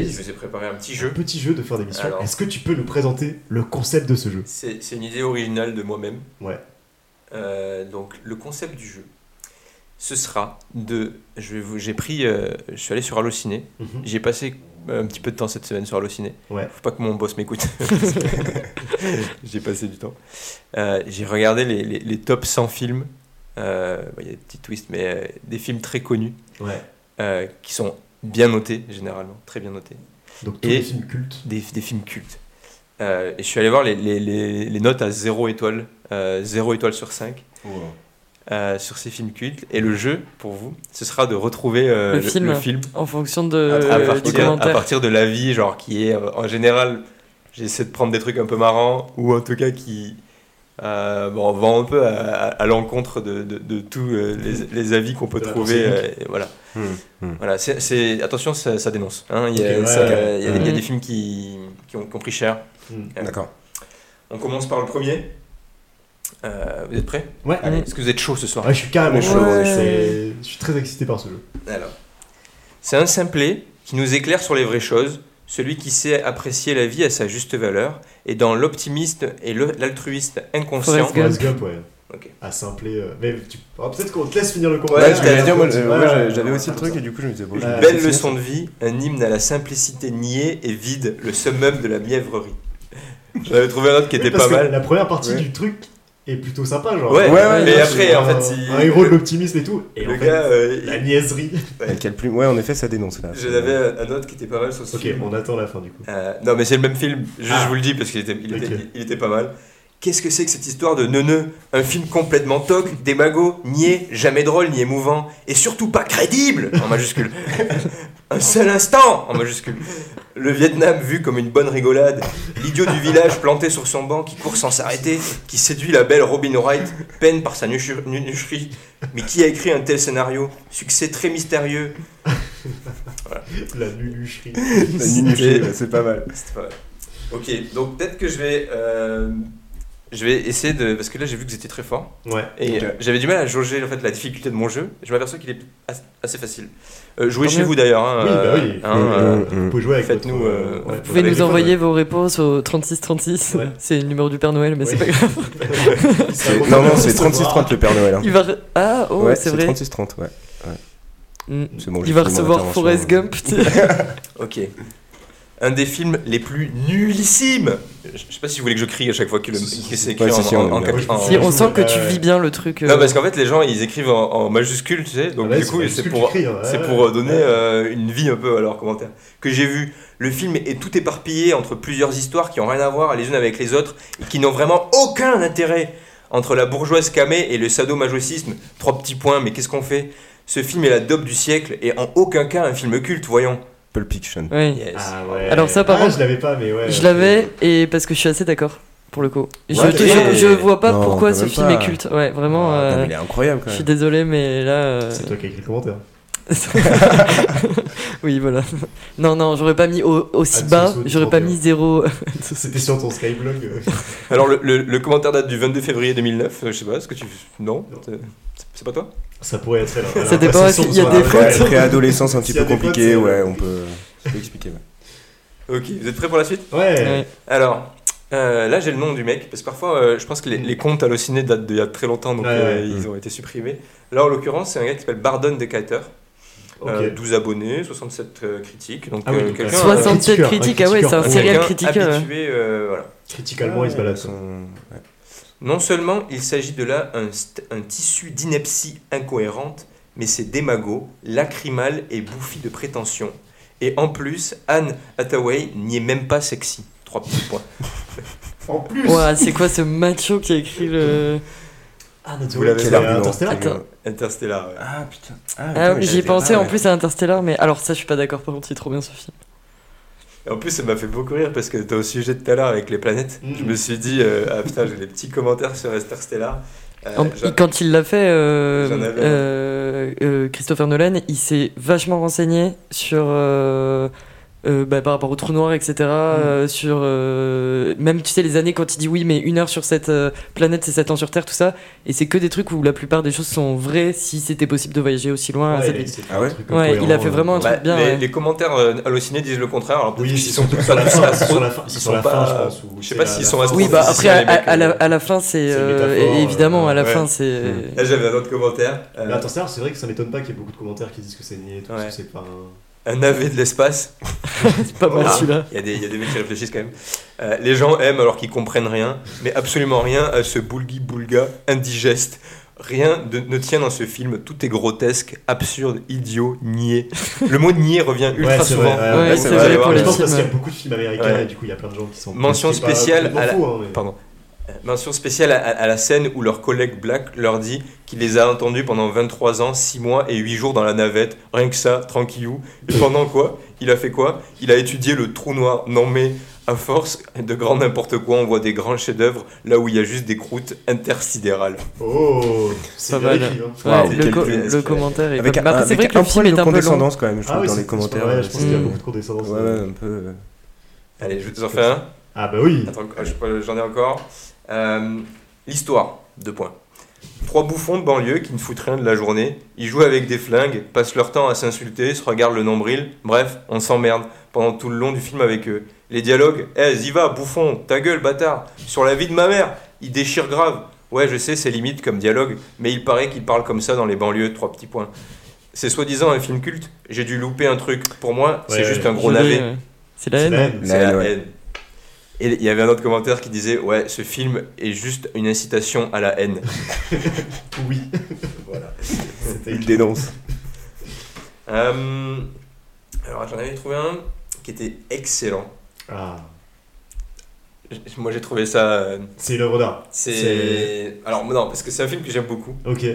Je vous ai préparé un petit un jeu. petit jeu de fin d'émission. Est-ce que tu peux nous présenter le concept de ce jeu C'est une idée originale de moi-même. Ouais. Euh, donc le concept du jeu, ce sera de, je vais vous- j'ai pris, euh, je suis allé sur Allociné. Mhm. J'ai passé un petit peu de temps cette semaine sur Allociné. Ouais. Faut pas que mon boss m'écoute. j'ai passé du temps. Euh, j'ai regardé les, les, les top 100 films. Euh, bon, Il y a des petits twists, mais euh, des films très connus Ouais. euh, qui sont bien notés généralement, très bien notés. Donc tous Et- les films cultes. Des, des films cultes. Euh, et je suis allé voir les, les, les, les notes à 0 étoile, euh, 0 étoile sur 5 euh, sur ces films cultes. Et le jeu, pour vous, ce sera de retrouver euh, Le film. film En fonction de, à, du partir, à commentaire. partir de l'avis, genre qui est euh, en général, j'essaie de prendre des trucs un peu marrants ou en tout cas qui euh, bon, vont un peu à, à- à l'encontre de, de, de tous euh, les, les avis qu'on peut trouver. euh, et voilà. Hmm, hmm. Voilà, c'est, attention, ça, ça dénonce. hein. Il y, a, Ok, ouais, ça- ouais. il y a- il y a des films qui, qui, ont, qui ont pris cher. Hmm. D'accord. On commence par le premier. Euh, vous êtes prêts? Ouais. Allez. Est-ce que vous êtes chaud ce soir? Ouais, je suis carrément chaud. Ouais. C'est- Je suis très excité par ce jeu. Alors, c'est un simplet qui nous éclaire sur les vraies choses, celui qui sait apprécier la vie à sa juste valeur, et dans l'optimiste et l'altruiste inconscient. Forrest Gump. Ouais. Ok. À simpler. euh, Mais tu... ah, peut-être qu'on te laisse finir le combat. Ouais, Ouais, j'avais aussi le truc ça. et du coup je me disais bon. Une belle leçon de vie, un hymne à la simplicité niée et vide, le summum de la mièvrerie. J'avais trouvé un autre qui Oui, était parce pas que mal. La première partie Ouais. du truc est plutôt sympa, genre. Ouais, Ouais, ouais, mais après, en un- fait, il- Un héros de l'optimisme et tout. Et le en fait, gars, euh, la niaiserie. Ouais, quel plus- ouais, en effet, ça dénonce là. j'en avais un autre qui était pas mal sur ce Ok, film. on attend la fin du coup. Euh, non, mais c'est le même film, juste Ah. je vous le dis parce qu'il était, il était, Ok. il était pas mal. Qu'est-ce que c'est que cette histoire de neuneu? Un film complètement toc, démago, niais, jamais drôle ni émouvant, et surtout pas crédible en majuscule. Un seul instant en majuscule. Le Vietnam vu comme une bonne rigolade, l'idiot du village planté sur son banc qui court sans s'arrêter, qui séduit la belle Robin Wright, peine par sa nunucherie. Mais qui a écrit un tel scénario? Succès très mystérieux. La nunucherie. La nunucherie, c'est pas mal. C'était pas mal. Ok, donc peut-être que je vais, euh, je vais essayer de, parce que là j'ai vu que vous étiez très fort Ouais. et euh, j'avais du mal à jauger en fait la difficulté de mon jeu. Je m'aperçois qu'il est as- assez facile. Euh, jouez Tant chez mieux. vous d'ailleurs. hein, Oui, bah oui. hein, Mm, euh, mm, mm. Vous pouvez jouer avec Faites-nous, votre, euh, ouais, Vous pouvez nous envoyer vos réponses au 3636. Ouais. C'est le numéro du Père Noël, mais c'est pas grave. C'est- Non, non, c'est 36-30 le Père Noël. hein. Il va. Ah, oh, Ouais, c'est vrai. 36-30, ouais. Mm. C'est bon, j'ai Il va recevoir. Forrest Gump. Ok. Un des films les plus nullissimes. Je sais pas si vous voulez que je crie à chaque fois que, le, que c'est écrit Ouais, si, en, si, on en- en aime cap- bien. en- Si, on sent que tu vis bien le truc. euh, Non, parce qu'en fait, les gens ils écrivent en, en majuscule, tu sais, donc Ouais, du coup, c'est pour, ouais, euh, donner Ouais. euh, une vie un peu à leurs commentaires. Que j'ai vu, le film est tout éparpillé entre plusieurs histoires qui ont rien à voir les unes avec les autres et qui n'ont vraiment aucun intérêt entre la bourgeoise camée et le sadomasochisme. Trois petits points, mais qu'est-ce qu'on fait? Ce film est la dope du siècle et en aucun cas un film culte, voyons. Pulp Fiction. Oui. Yes. Ah ouais. Alors ça, par Ah, contre, je l'avais pas, mais ouais. Je l'avais, et parce que je suis assez d'accord, pour le coup. Je, Ouais, je, je vois pas Non, pourquoi ce même film pas. est culte. Ouais, vraiment. Ah, euh, non, il est incroyable quand je suis même. désolé, mais là. euh, C'est toi qui as écrit le commentaire. oui, voilà. Non, non, j'aurais pas mis au- aussi Ah, bas, j'aurais pas 31. mis zéro. C'était sur ton Skyblog. euh. Alors, le, le- le commentaire date du 22 février 2009. euh, je sais pas, est-ce que tu. Non, Non. C'est- pas toi? Ça pourrait être hein. Ça dépend, qu'il y a des fautes Préadolescence un petit peu compliquée, ouais, on peut, on peut expliquer. ouais. Ok, vous êtes prêts pour la suite? Ouais. Ouais. Alors, Euh, là, j'ai le nom du mec, parce que parfois, euh, je pense que les, les comptes hallucinés datent d'il y a très longtemps, donc Ouais, euh, ouais. ils ont été supprimés. Là, en l'occurrence, c'est un gars qui s'appelle Bardon Decatur. Ok. Euh, 12 abonnés, 67 euh, critiques. Donc, Ah oui, euh, donc, quelqu'un un 67 critiqueur, un critiques, ah ouais, c'est un serial critiqueur. habitué, euh, voilà. Criticalement, il se balade. Son- ouais. Non seulement il s'agit de là un, tissu d'ineptie incohérente, mais c'est démago, lacrymal et bouffi de prétention. Et en plus, Anne Hathaway n'y est même pas sexy. Trois petits points. En plus Ouah, c'est quoi ce macho qui a écrit le. Ah, Vous l'avez c'est là, Interstellar Attends. Interstellar. ouais. Ah putain. Ah, mais j'y en plus à Interstellar, mais alors ça, je suis pas d'accord. Par contre, c'est trop bien ce film. Et en plus, ça m'a fait beaucoup rire parce que t'es au sujet de tout à l'heure avec les planètes. Mm. Je me suis dit, euh, ah putain, j'ai des petits commentaires sur Interstellar. Euh, En- quand il l'a fait, euh, euh, euh, Christopher Nolan, il s'est vachement renseigné sur. Euh, bah, par rapport au trou noir, etc. euh, sur euh, même tu sais les années quand il dit oui mais une heure sur cette euh, planète c'est 7 ans sur Terre tout ça et c'est que des trucs où la plupart des choses sont vraies si c'était possible de voyager aussi loin à cette Ah ouais Ouais, il a fait vraiment un euh, truc Bah, bien, les, ouais. les commentaires hallucinés disent le contraire. Alors Oui, c'est sont tous sur la fin, ils sont fin, pas- je pense. je sais pas s'ils la sont fin. astro- Oui bah après à, à- à la, à la fin c'est évidemment à la fin c'est Là, j'avais un autre commentaire. Mais Interstellar, c'est vrai que ça m'étonne pas qu'il y ait beaucoup de commentaires qui disent que c'est niais et tout, parce Ouais. que c'est pas un- navet de l'espace. c'est pas mal celui-là. Il y, a des- il y a des mecs qui réfléchissent quand même. Euh, les gens aiment alors qu'ils comprennent rien, mais absolument rien à ce boulgui-boulga indigeste. Rien de- ne tient dans ce film, tout est grotesque, absurde, idiot, niais. Le mot niais revient ultra Ouais, souvent. vrai, Ouais, ouais, c'est vrai allez pour les Je pense parce qu'il y a beaucoup de films américains et du coup il y a plein de gens qui sont. Mention spéciale à la- fou, hein, mais- Pardon. Euh, Mention spéciale à, à la scène où leur collègue Black leur dit qu'il les a entendus pendant 23 ans, 6 mois et 8 jours dans la navette. Rien que ça, tranquillou. Et pendant quoi? Il a fait quoi? Il a étudié le trou noir. Non mais, à force de grand n'importe quoi, on voit des grands chefs-d'œuvre là où il y a juste des croûtes intersidérales. Oh, mal. écrit. hein. Ouais, Waouh, le, co- commentaire est Avec pas- un, mais après, c'est vrai que le film est de un peu long. condescendance quand même, je trouve, Ah oui, dans les commentaires. ouais, je pense qu'il y a Mm. beaucoup de condescendance. Ouais, ouais, un peu. Allez, je vous en fais un. Ah bah oui. Attends, je- j'en ai encore. Euh, L'histoire, deux points. Trois bouffons de banlieue qui ne foutent rien de la journée. Ils jouent avec des flingues, passent leur temps à s'insulter, se regardent le nombril. Bref, on s'emmerde pendant tout le long du film avec eux. Les dialogues, eh, y va, bouffon, ta gueule, bâtard, sur la vie de ma mère, ils déchirent grave. Ouais, je sais, c'est limite comme dialogue, mais il paraît qu'ils parlent comme ça dans les banlieues, trois petits points. C'est soi-disant un film culte, j'ai dû louper un truc. Pour moi, c'est Ouais, juste ouais. un gros navet. C'est la haine. la haine. C'est la haine. Et il y avait un autre commentaire qui disait Ouais, ce film est juste une incitation à la haine. Oui. Voilà. C'était Il dénonce. Euh, alors, j'en avais trouvé un qui était excellent. Ah, Moi, j'ai trouvé ça. euh, c'est une œuvre d'art. C'est. Alors, non, parce que c'est un film que j'aime beaucoup. Ok.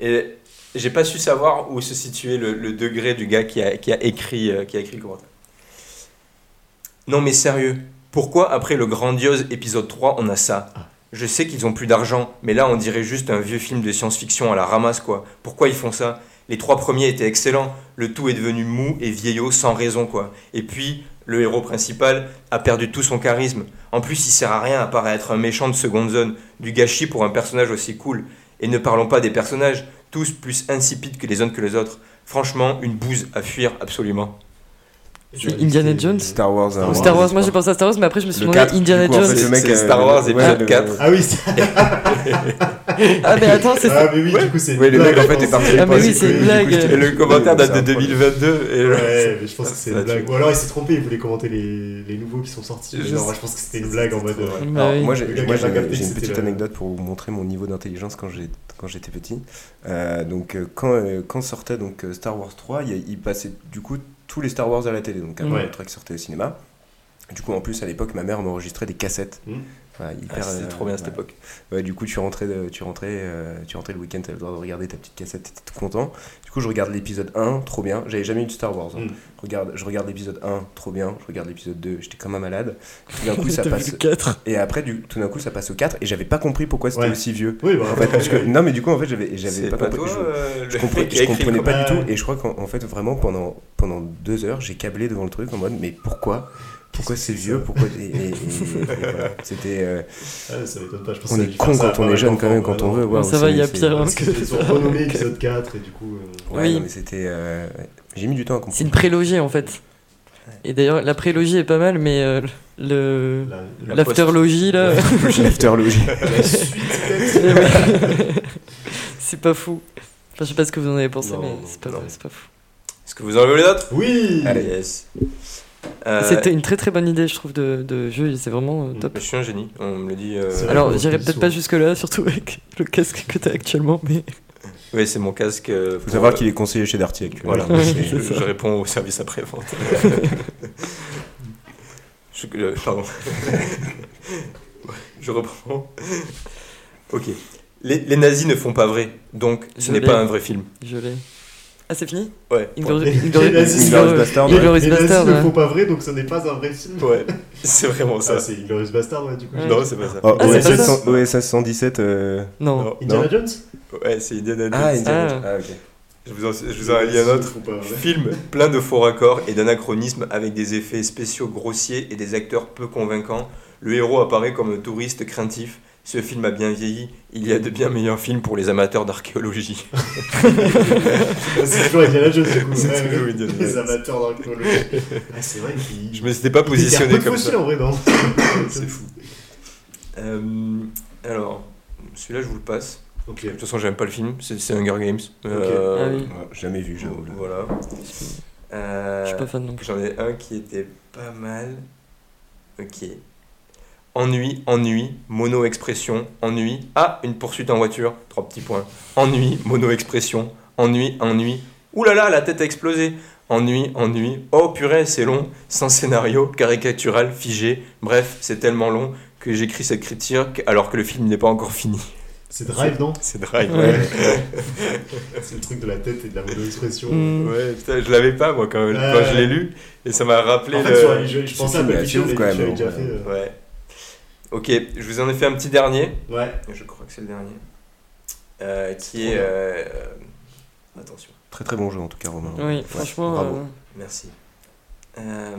Et j'ai pas su savoir où se situait le, le degré du gars qui a, qui a écrit, euh, qui a écrit le commentaire. Non mais sérieux, pourquoi après le grandiose épisode 3 on a ça? Je sais qu'ils ont plus d'argent, mais là on dirait juste un vieux film de science-fiction à la ramasse quoi. Pourquoi ils font ça? Les trois premiers étaient excellents, le tout est devenu mou et vieillot sans raison quoi. Et puis, le héros principal a perdu tout son charisme. En plus, il sert à rien à être un méchant de seconde zone, du gâchis pour un personnage aussi cool. Et ne parlons pas des personnages, tous plus insipides que les uns que les autres. Franchement, une bouse à fuir absolument. Indiana Jones Star Wars. Star. Wars. Star Wars, moi j'ai pensé à Star Wars, mais après je me suis Le demandé 4, Indiana coup, en Jones. fait, le mec, C'est Star Wars, ouais, épisode le- 4. Ah oui, c'est- Ah, mais attends, c'est ça. ah mais oui, du coup c'est. une Ouais, le blague, mec en fait est parti. Ah, mais oui, c'est une blague. Et le commentaire date de C'est un problème. 2022. Et Ouais, mais je pense que c'est une blague. tue. Ou alors il s'est trompé, il voulait commenter les, les nouveaux qui sont sortis. Non, je pense que c'était une blague en mode. Alors, oui. moi, j'ai une petite anecdote pour vous montrer mon niveau d'intelligence quand j'ai- quand j'étais petit. Euh, donc, euh, quand, euh, quand sortait donc, Star Wars 3, il, y a- il passait du coup tous les Star Wars à la télé. Donc, Ouais. le truc qui sortait au cinéma. Du coup, en plus, à l'époque, ma mère m'enregistrait des cassettes. Voilà, Ah, C'était euh, trop bien cette ouais. époque. Ouais, du coup, tu rentrais, tu rentrais, euh, tu rentrais le week-end, tu avais le droit de regarder ta petite cassette, t'étais tout content. Du coup, je regarde l'épisode 1, trop bien. J'avais jamais eu de Star Wars. hein. Mm. Je regarde, je regarde l'épisode 1, trop bien. Je regarde l'épisode 2, j'étais comme un malade. Tout d'un coup, ça passe. le 4. Et après, du, tout d'un coup, ça passe au 4 et j'avais pas compris pourquoi c'était Ouais. aussi vieux. Oui, bah. En fait, parce que, non, mais du coup, en fait, j'avais, j'avais pas, pas compris. toi, je, euh, je comprenais, je pas du tout. Et je crois qu'en en fait, vraiment, pendant, pendant deux heures, j'ai câblé devant le truc en mode, mais pourquoi Pourquoi c'est vieux Pourquoi et, et- et- et voilà. C'était. euh, Ah, ça m'étonne pas. Je pense on est con quand on est mal jeune quand même quand on veut. Ouais, ça va, il y a pire, hein. Parce qu'ils ont renommé épisode 4 et du coup. euh, Ouais, Oui. non, mais c'était. euh. J'ai mis du temps à comprendre. C'est une prélogie en fait. Et d'ailleurs, la prélogie est pas mal, mais euh, le La, La l'afterlogie là, L'afterlogie. c'est pas fou. Enfin, je sais pas ce que vous en avez pensé, Non, mais c'est pas, pas fou. Est-ce que vous en avez les autres Oui Allez, yes. Euh, C'était une très très bonne idée, je trouve, de, de jeu. C'est vraiment euh, top. Je suis un génie, on me le dit. euh. Alors, j'irai peut-être pas jusque-là, surtout avec le casque que t'as actuellement, mais Oui, c'est mon casque. euh, Faut savoir euh, qu'il est conseiller chez Darty actuellement. Voilà, Ouais, je, réponds au service après-vente. je, euh, pardon. je reprends. Ok. Les, les nazis ne font pas vrai, donc ce n'est pas un vrai film. je l'ai. Ah, c'est fini Ouais. Inglourious Bastard. Inglourious Bastard, ne font pas vrai, donc ce n'est pas un vrai film. Ouais, c'est vraiment ça. Ah, c'est Glorious Bastard, ouais, du coup. Non, c'est pas ça. Ah, pas OSS, ça. 100 OSS 117. euh, Non. Indiana. Jones Ouais, c'est Indiana Jones. Ah, Indiana Ah. Jones. Ah, ok. Je vous en, je vous en lis un autre. Faut. Film plein de faux raccords et d'anachronismes avec des effets spéciaux grossiers et des acteurs peu convaincants. Le héros apparaît comme un touriste craintif. Ce film a bien vieilli. Il y a de bien meilleurs films pour les amateurs d'archéologie. C'est toujours Indiana Jones, du coup. C'est Ouais, toujours ouais. Indiana Les amateurs d'archéologie. Ah, c'est vrai qu'il. Je me suis pas il positionné peu comme fauché, ça. en vrai, non C'est fou. Euh, alors, celui-là, je vous le passe. De toute façon, j'aime pas le film. C'est c'est Hunger Games. Euh, Ah oui. Ouais, Jamais vu, j'avoue. là. Voilà. Euh, Je suis pas fan non plus. J'en ai un qui était pas mal. Ok. Ennui, ennui, mono-expression, ennui. Ah, une poursuite en voiture, trois petits points. Ennui, mono-expression, ennui, ennui. Ouh là là, la tête a explosé. Ennui, ennui. Oh purée, c'est long. Sans scénario, caricatural, figé. Bref, c'est tellement long que j'écris cette critique alors que le film n'est pas encore fini. C'est Drive, non? C'est drive. Ouais. C'est le truc de la tête et de la mono-expression. Mm. Ouais, putain, je l'avais pas moi quand, Ouais, quand je l'ai lu et ça m'a rappelé En fait, le. je, je Ce pensais à et quand même, l'avais déjà ouais. fait. euh. Ouais. Ok, je vous en ai fait un petit dernier. Ouais. Je crois que c'est le dernier. Euh, qui est. euh, attention, Très très bon jeu en tout cas, Romain. Oui, franchement. bravo. euh, merci. Euh,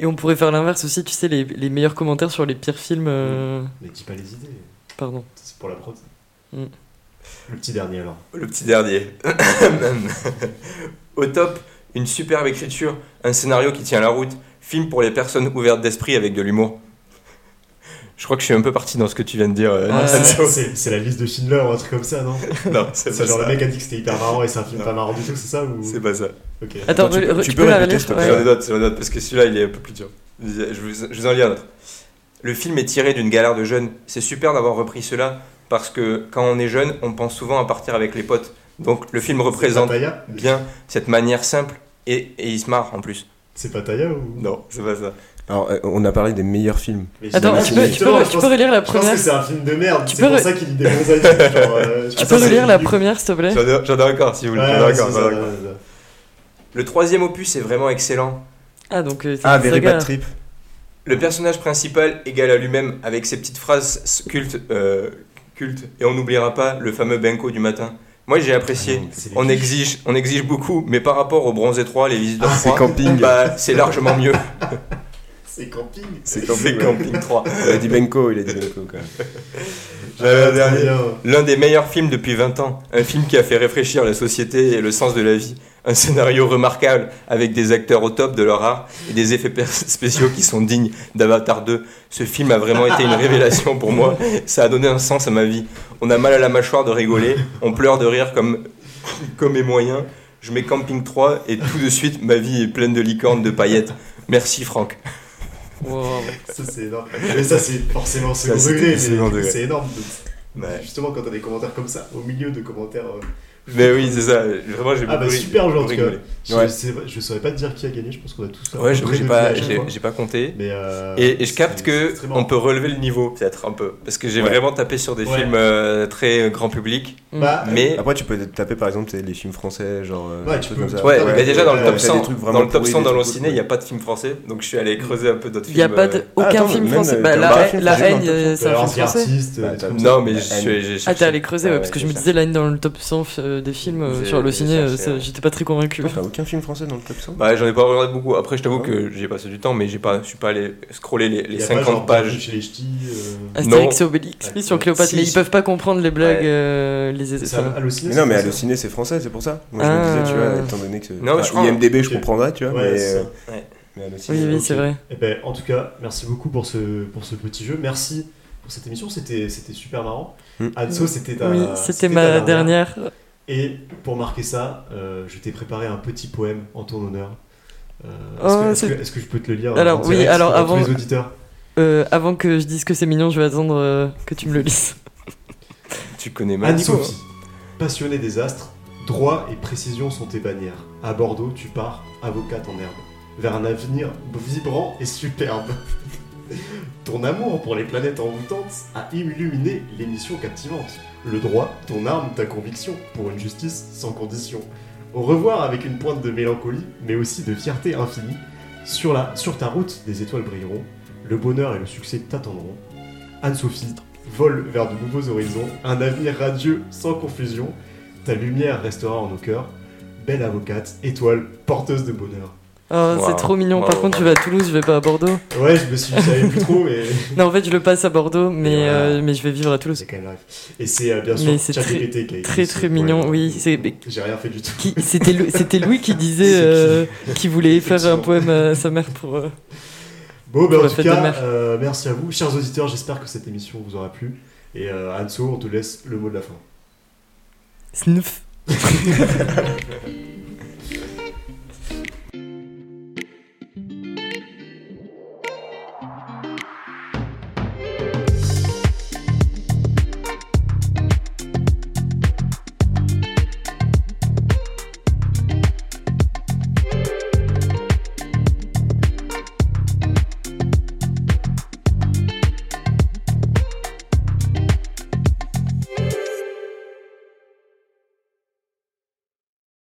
Et on pourrait faire l'inverse aussi, tu sais, les, les meilleurs commentaires sur les pires films. euh, Mais dis pas les idées. Pardon. C'est pour la prod. Mm. Le petit dernier alors. le petit dernier. Au top, une superbe écriture, un scénario qui tient la route, film pour les personnes ouvertes d'esprit avec de l'humour. Je crois que je suis un peu parti dans ce que tu viens de dire. euh, Ah, c'est la liste de Schindler ou un truc comme ça, non non, c'est C'est pas genre ça. le mec a dit que c'était hyper marrant et c'est un film Non. pas marrant du tout, c'est ça ou... C'est pas ça. Ok. Attends, Attends, tu tu tu peux peux la répéter, s'il Ouais. parce que celui-là il est un peu plus dur. Je vous, je vous en lis un autre. Le film est tiré d'une galère de jeunes. C'est super d'avoir repris cela parce que quand on est jeune, on pense souvent à partir avec les potes. Donc le film représente bien cette manière simple et, et il se marre en plus. C'est Pataya ou Non, c'est pas ça. Alors, euh, on a parlé des meilleurs films. Attends, tu peux, tu justement, peux, je tu pense- peux relire la Je pense première que c'est un film de merde. C'est pour re- ça qu'il lit des bons avis. genre, euh, Tu ah, peux relire c'est- la première, s'il te plaît J'en ai, encore si vous voulez. Ouais, c'est. Le troisième opus est vraiment excellent. Ah, donc euh, c'est Ah. Bad Trip. Le personnage principal égal à lui-même avec ses petites phrases cultes, euh, cultes et on n'oubliera pas le fameux Benko du matin. Moi j'ai apprécié. C'est les On exige, on exige beaucoup, mais par rapport au bronze étroit, les visiteurs Ah, c'est 3, camping. bah, c'est largement mieux. C'est camping. C'est C'est camping. ouais. camping 3. Il a dit Benko, il a dit Benko quand même. J'avais un dernier. L'un des meilleurs films depuis 20 ans. Un film qui a fait réfléchir la société et le sens de la vie. Un scénario remarquable avec des acteurs au top de leur art et des effets spéciaux qui sont dignes d'Avatar 2. Ce film a vraiment été une révélation pour moi. Ça a donné un sens à ma vie. On a mal à la mâchoire de rigoler. On pleure de rire comme, comme est moyen. Je mets Camping 3 et tout de suite ma vie est pleine de licornes, de paillettes. Merci Franck. Wow. Ça, c'est énorme. Mais ça, c'est forcément second degré. C'est énorme. Ouais. Justement, quand t'as des commentaires comme ça, au milieu de commentaires. euh, Mais oui, c'est ça. Vraiment, j'ai Ah, bah super, genre, en tout cas. rigolé. Je, Ouais. je saurais pas te dire qui a gagné, je pense qu'on a tous. Ouais, j'ai pas, j'ai pas compté. Mais euh, Et, et je capte que on peut relever le niveau peut-être un peu parce que j'ai Ouais. vraiment tapé sur des Ouais. films euh, très euh, grand public Bah, mais Après, tu peux taper par exemple les films français, genre. Ouais, tu peux- comme ça. ouais, ouais, mais déjà dans le top ouais, 100 des trucs vraiment dans le top pourris, 100 des dans l'ociné il n'y a pas de film français donc je suis allé creuser un peu d'autres Il films n'y a pas aucun film français. Bah, la, la peut c'est un film français. non mais La j'ai haine. j'ai Ah, t'es allé creuser, ouais, Ouais, parce que je me disais là dans le top 100 euh, des films euh, J'ai- sur le j'ai ciné, euh, ça- ouais. j'étais pas très convaincu. T'as aucun film français dans le top 100 bah, j'en ai pas regardé beaucoup après je t'avoue Ah. que j'ai passé du temps mais j'ai pas je suis pas allé scroller les, les Il y a pas, 50 genre, Bienvenue pages chez les ch'tis. euh, Astérix et Obélix, oui, Ouais. sur Cléopâtre, Si, mais ils si. peuvent pas comprendre les blagues, Ouais. euh, les C'est enfin, halluciné. Mais non, mais Allociné c'est français, c'est pour ça. Moi je Ah. me disais, tu vois, étant donné que. Non, mais je crois- IMDB, je Ok. comprendrais, tu vois, Ouais, mais. c'est euh, ça. Mais Oui, oui, ok. c'est vrai. Eh ben, en tout cas, merci beaucoup pour ce, pour ce petit jeu. Merci pour cette émission. C'était c'était super marrant. Mm. Anso, c'était ta. Oui, c'était ta ma dernière. Et pour marquer ça, euh, je t'ai préparé un petit poème en ton honneur. Euh, Oh, est-ce, que, je peux te le lire Alors, oui, direct alors, pour avant- tous les auditeurs Euh, avant que je dise que c'est mignon, je vais attendre euh, que tu me le lises. Tu connais mal Nico, Anne-Sophie, passionnée des astres, droit et précision sont tes bannières. À Bordeaux, tu pars, avocate en herbe, vers un avenir vibrant et superbe. Ton amour pour les planètes envoûtantes a illuminé l'émission captivante. Le droit, ton arme, ta conviction, pour une justice sans condition. Au revoir avec une pointe de mélancolie, mais aussi de fierté infinie. Sur, la, sur ta route, des étoiles brilleront, le bonheur et le succès t'attendront. Anne-Sophie vole vers de nouveaux horizons, un avenir radieux sans confusion. Ta lumière restera en nos cœurs. Belle avocate, étoile, porteuse de bonheur. Oh, Wow. c'est trop mignon. Par Wow. contre, je vais à Toulouse, je vais pas à Bordeaux. Ouais, je me suis, je savais plus trop, mais Non, en fait, je le passe à Bordeaux, mais, euh, mais je vais vivre à Toulouse. c'est quand même live. Et c'est euh, bien sûr Mais c'est ChatGPT qui a écrit Très, ce très poème. mignon. Oui, c'est. J'ai rien fait du tout. qui- C'était Lou- c'était Louis qui disait C'est qui euh, qu'il voulait faire un poème à sa mère pour. euh, Bon, ben Pour en la tout cas, euh, merci à vous. Chers auditeurs, j'espère que cette émission vous aura plu. Et euh, Anso, on te laisse le mot de la fin. Snuf.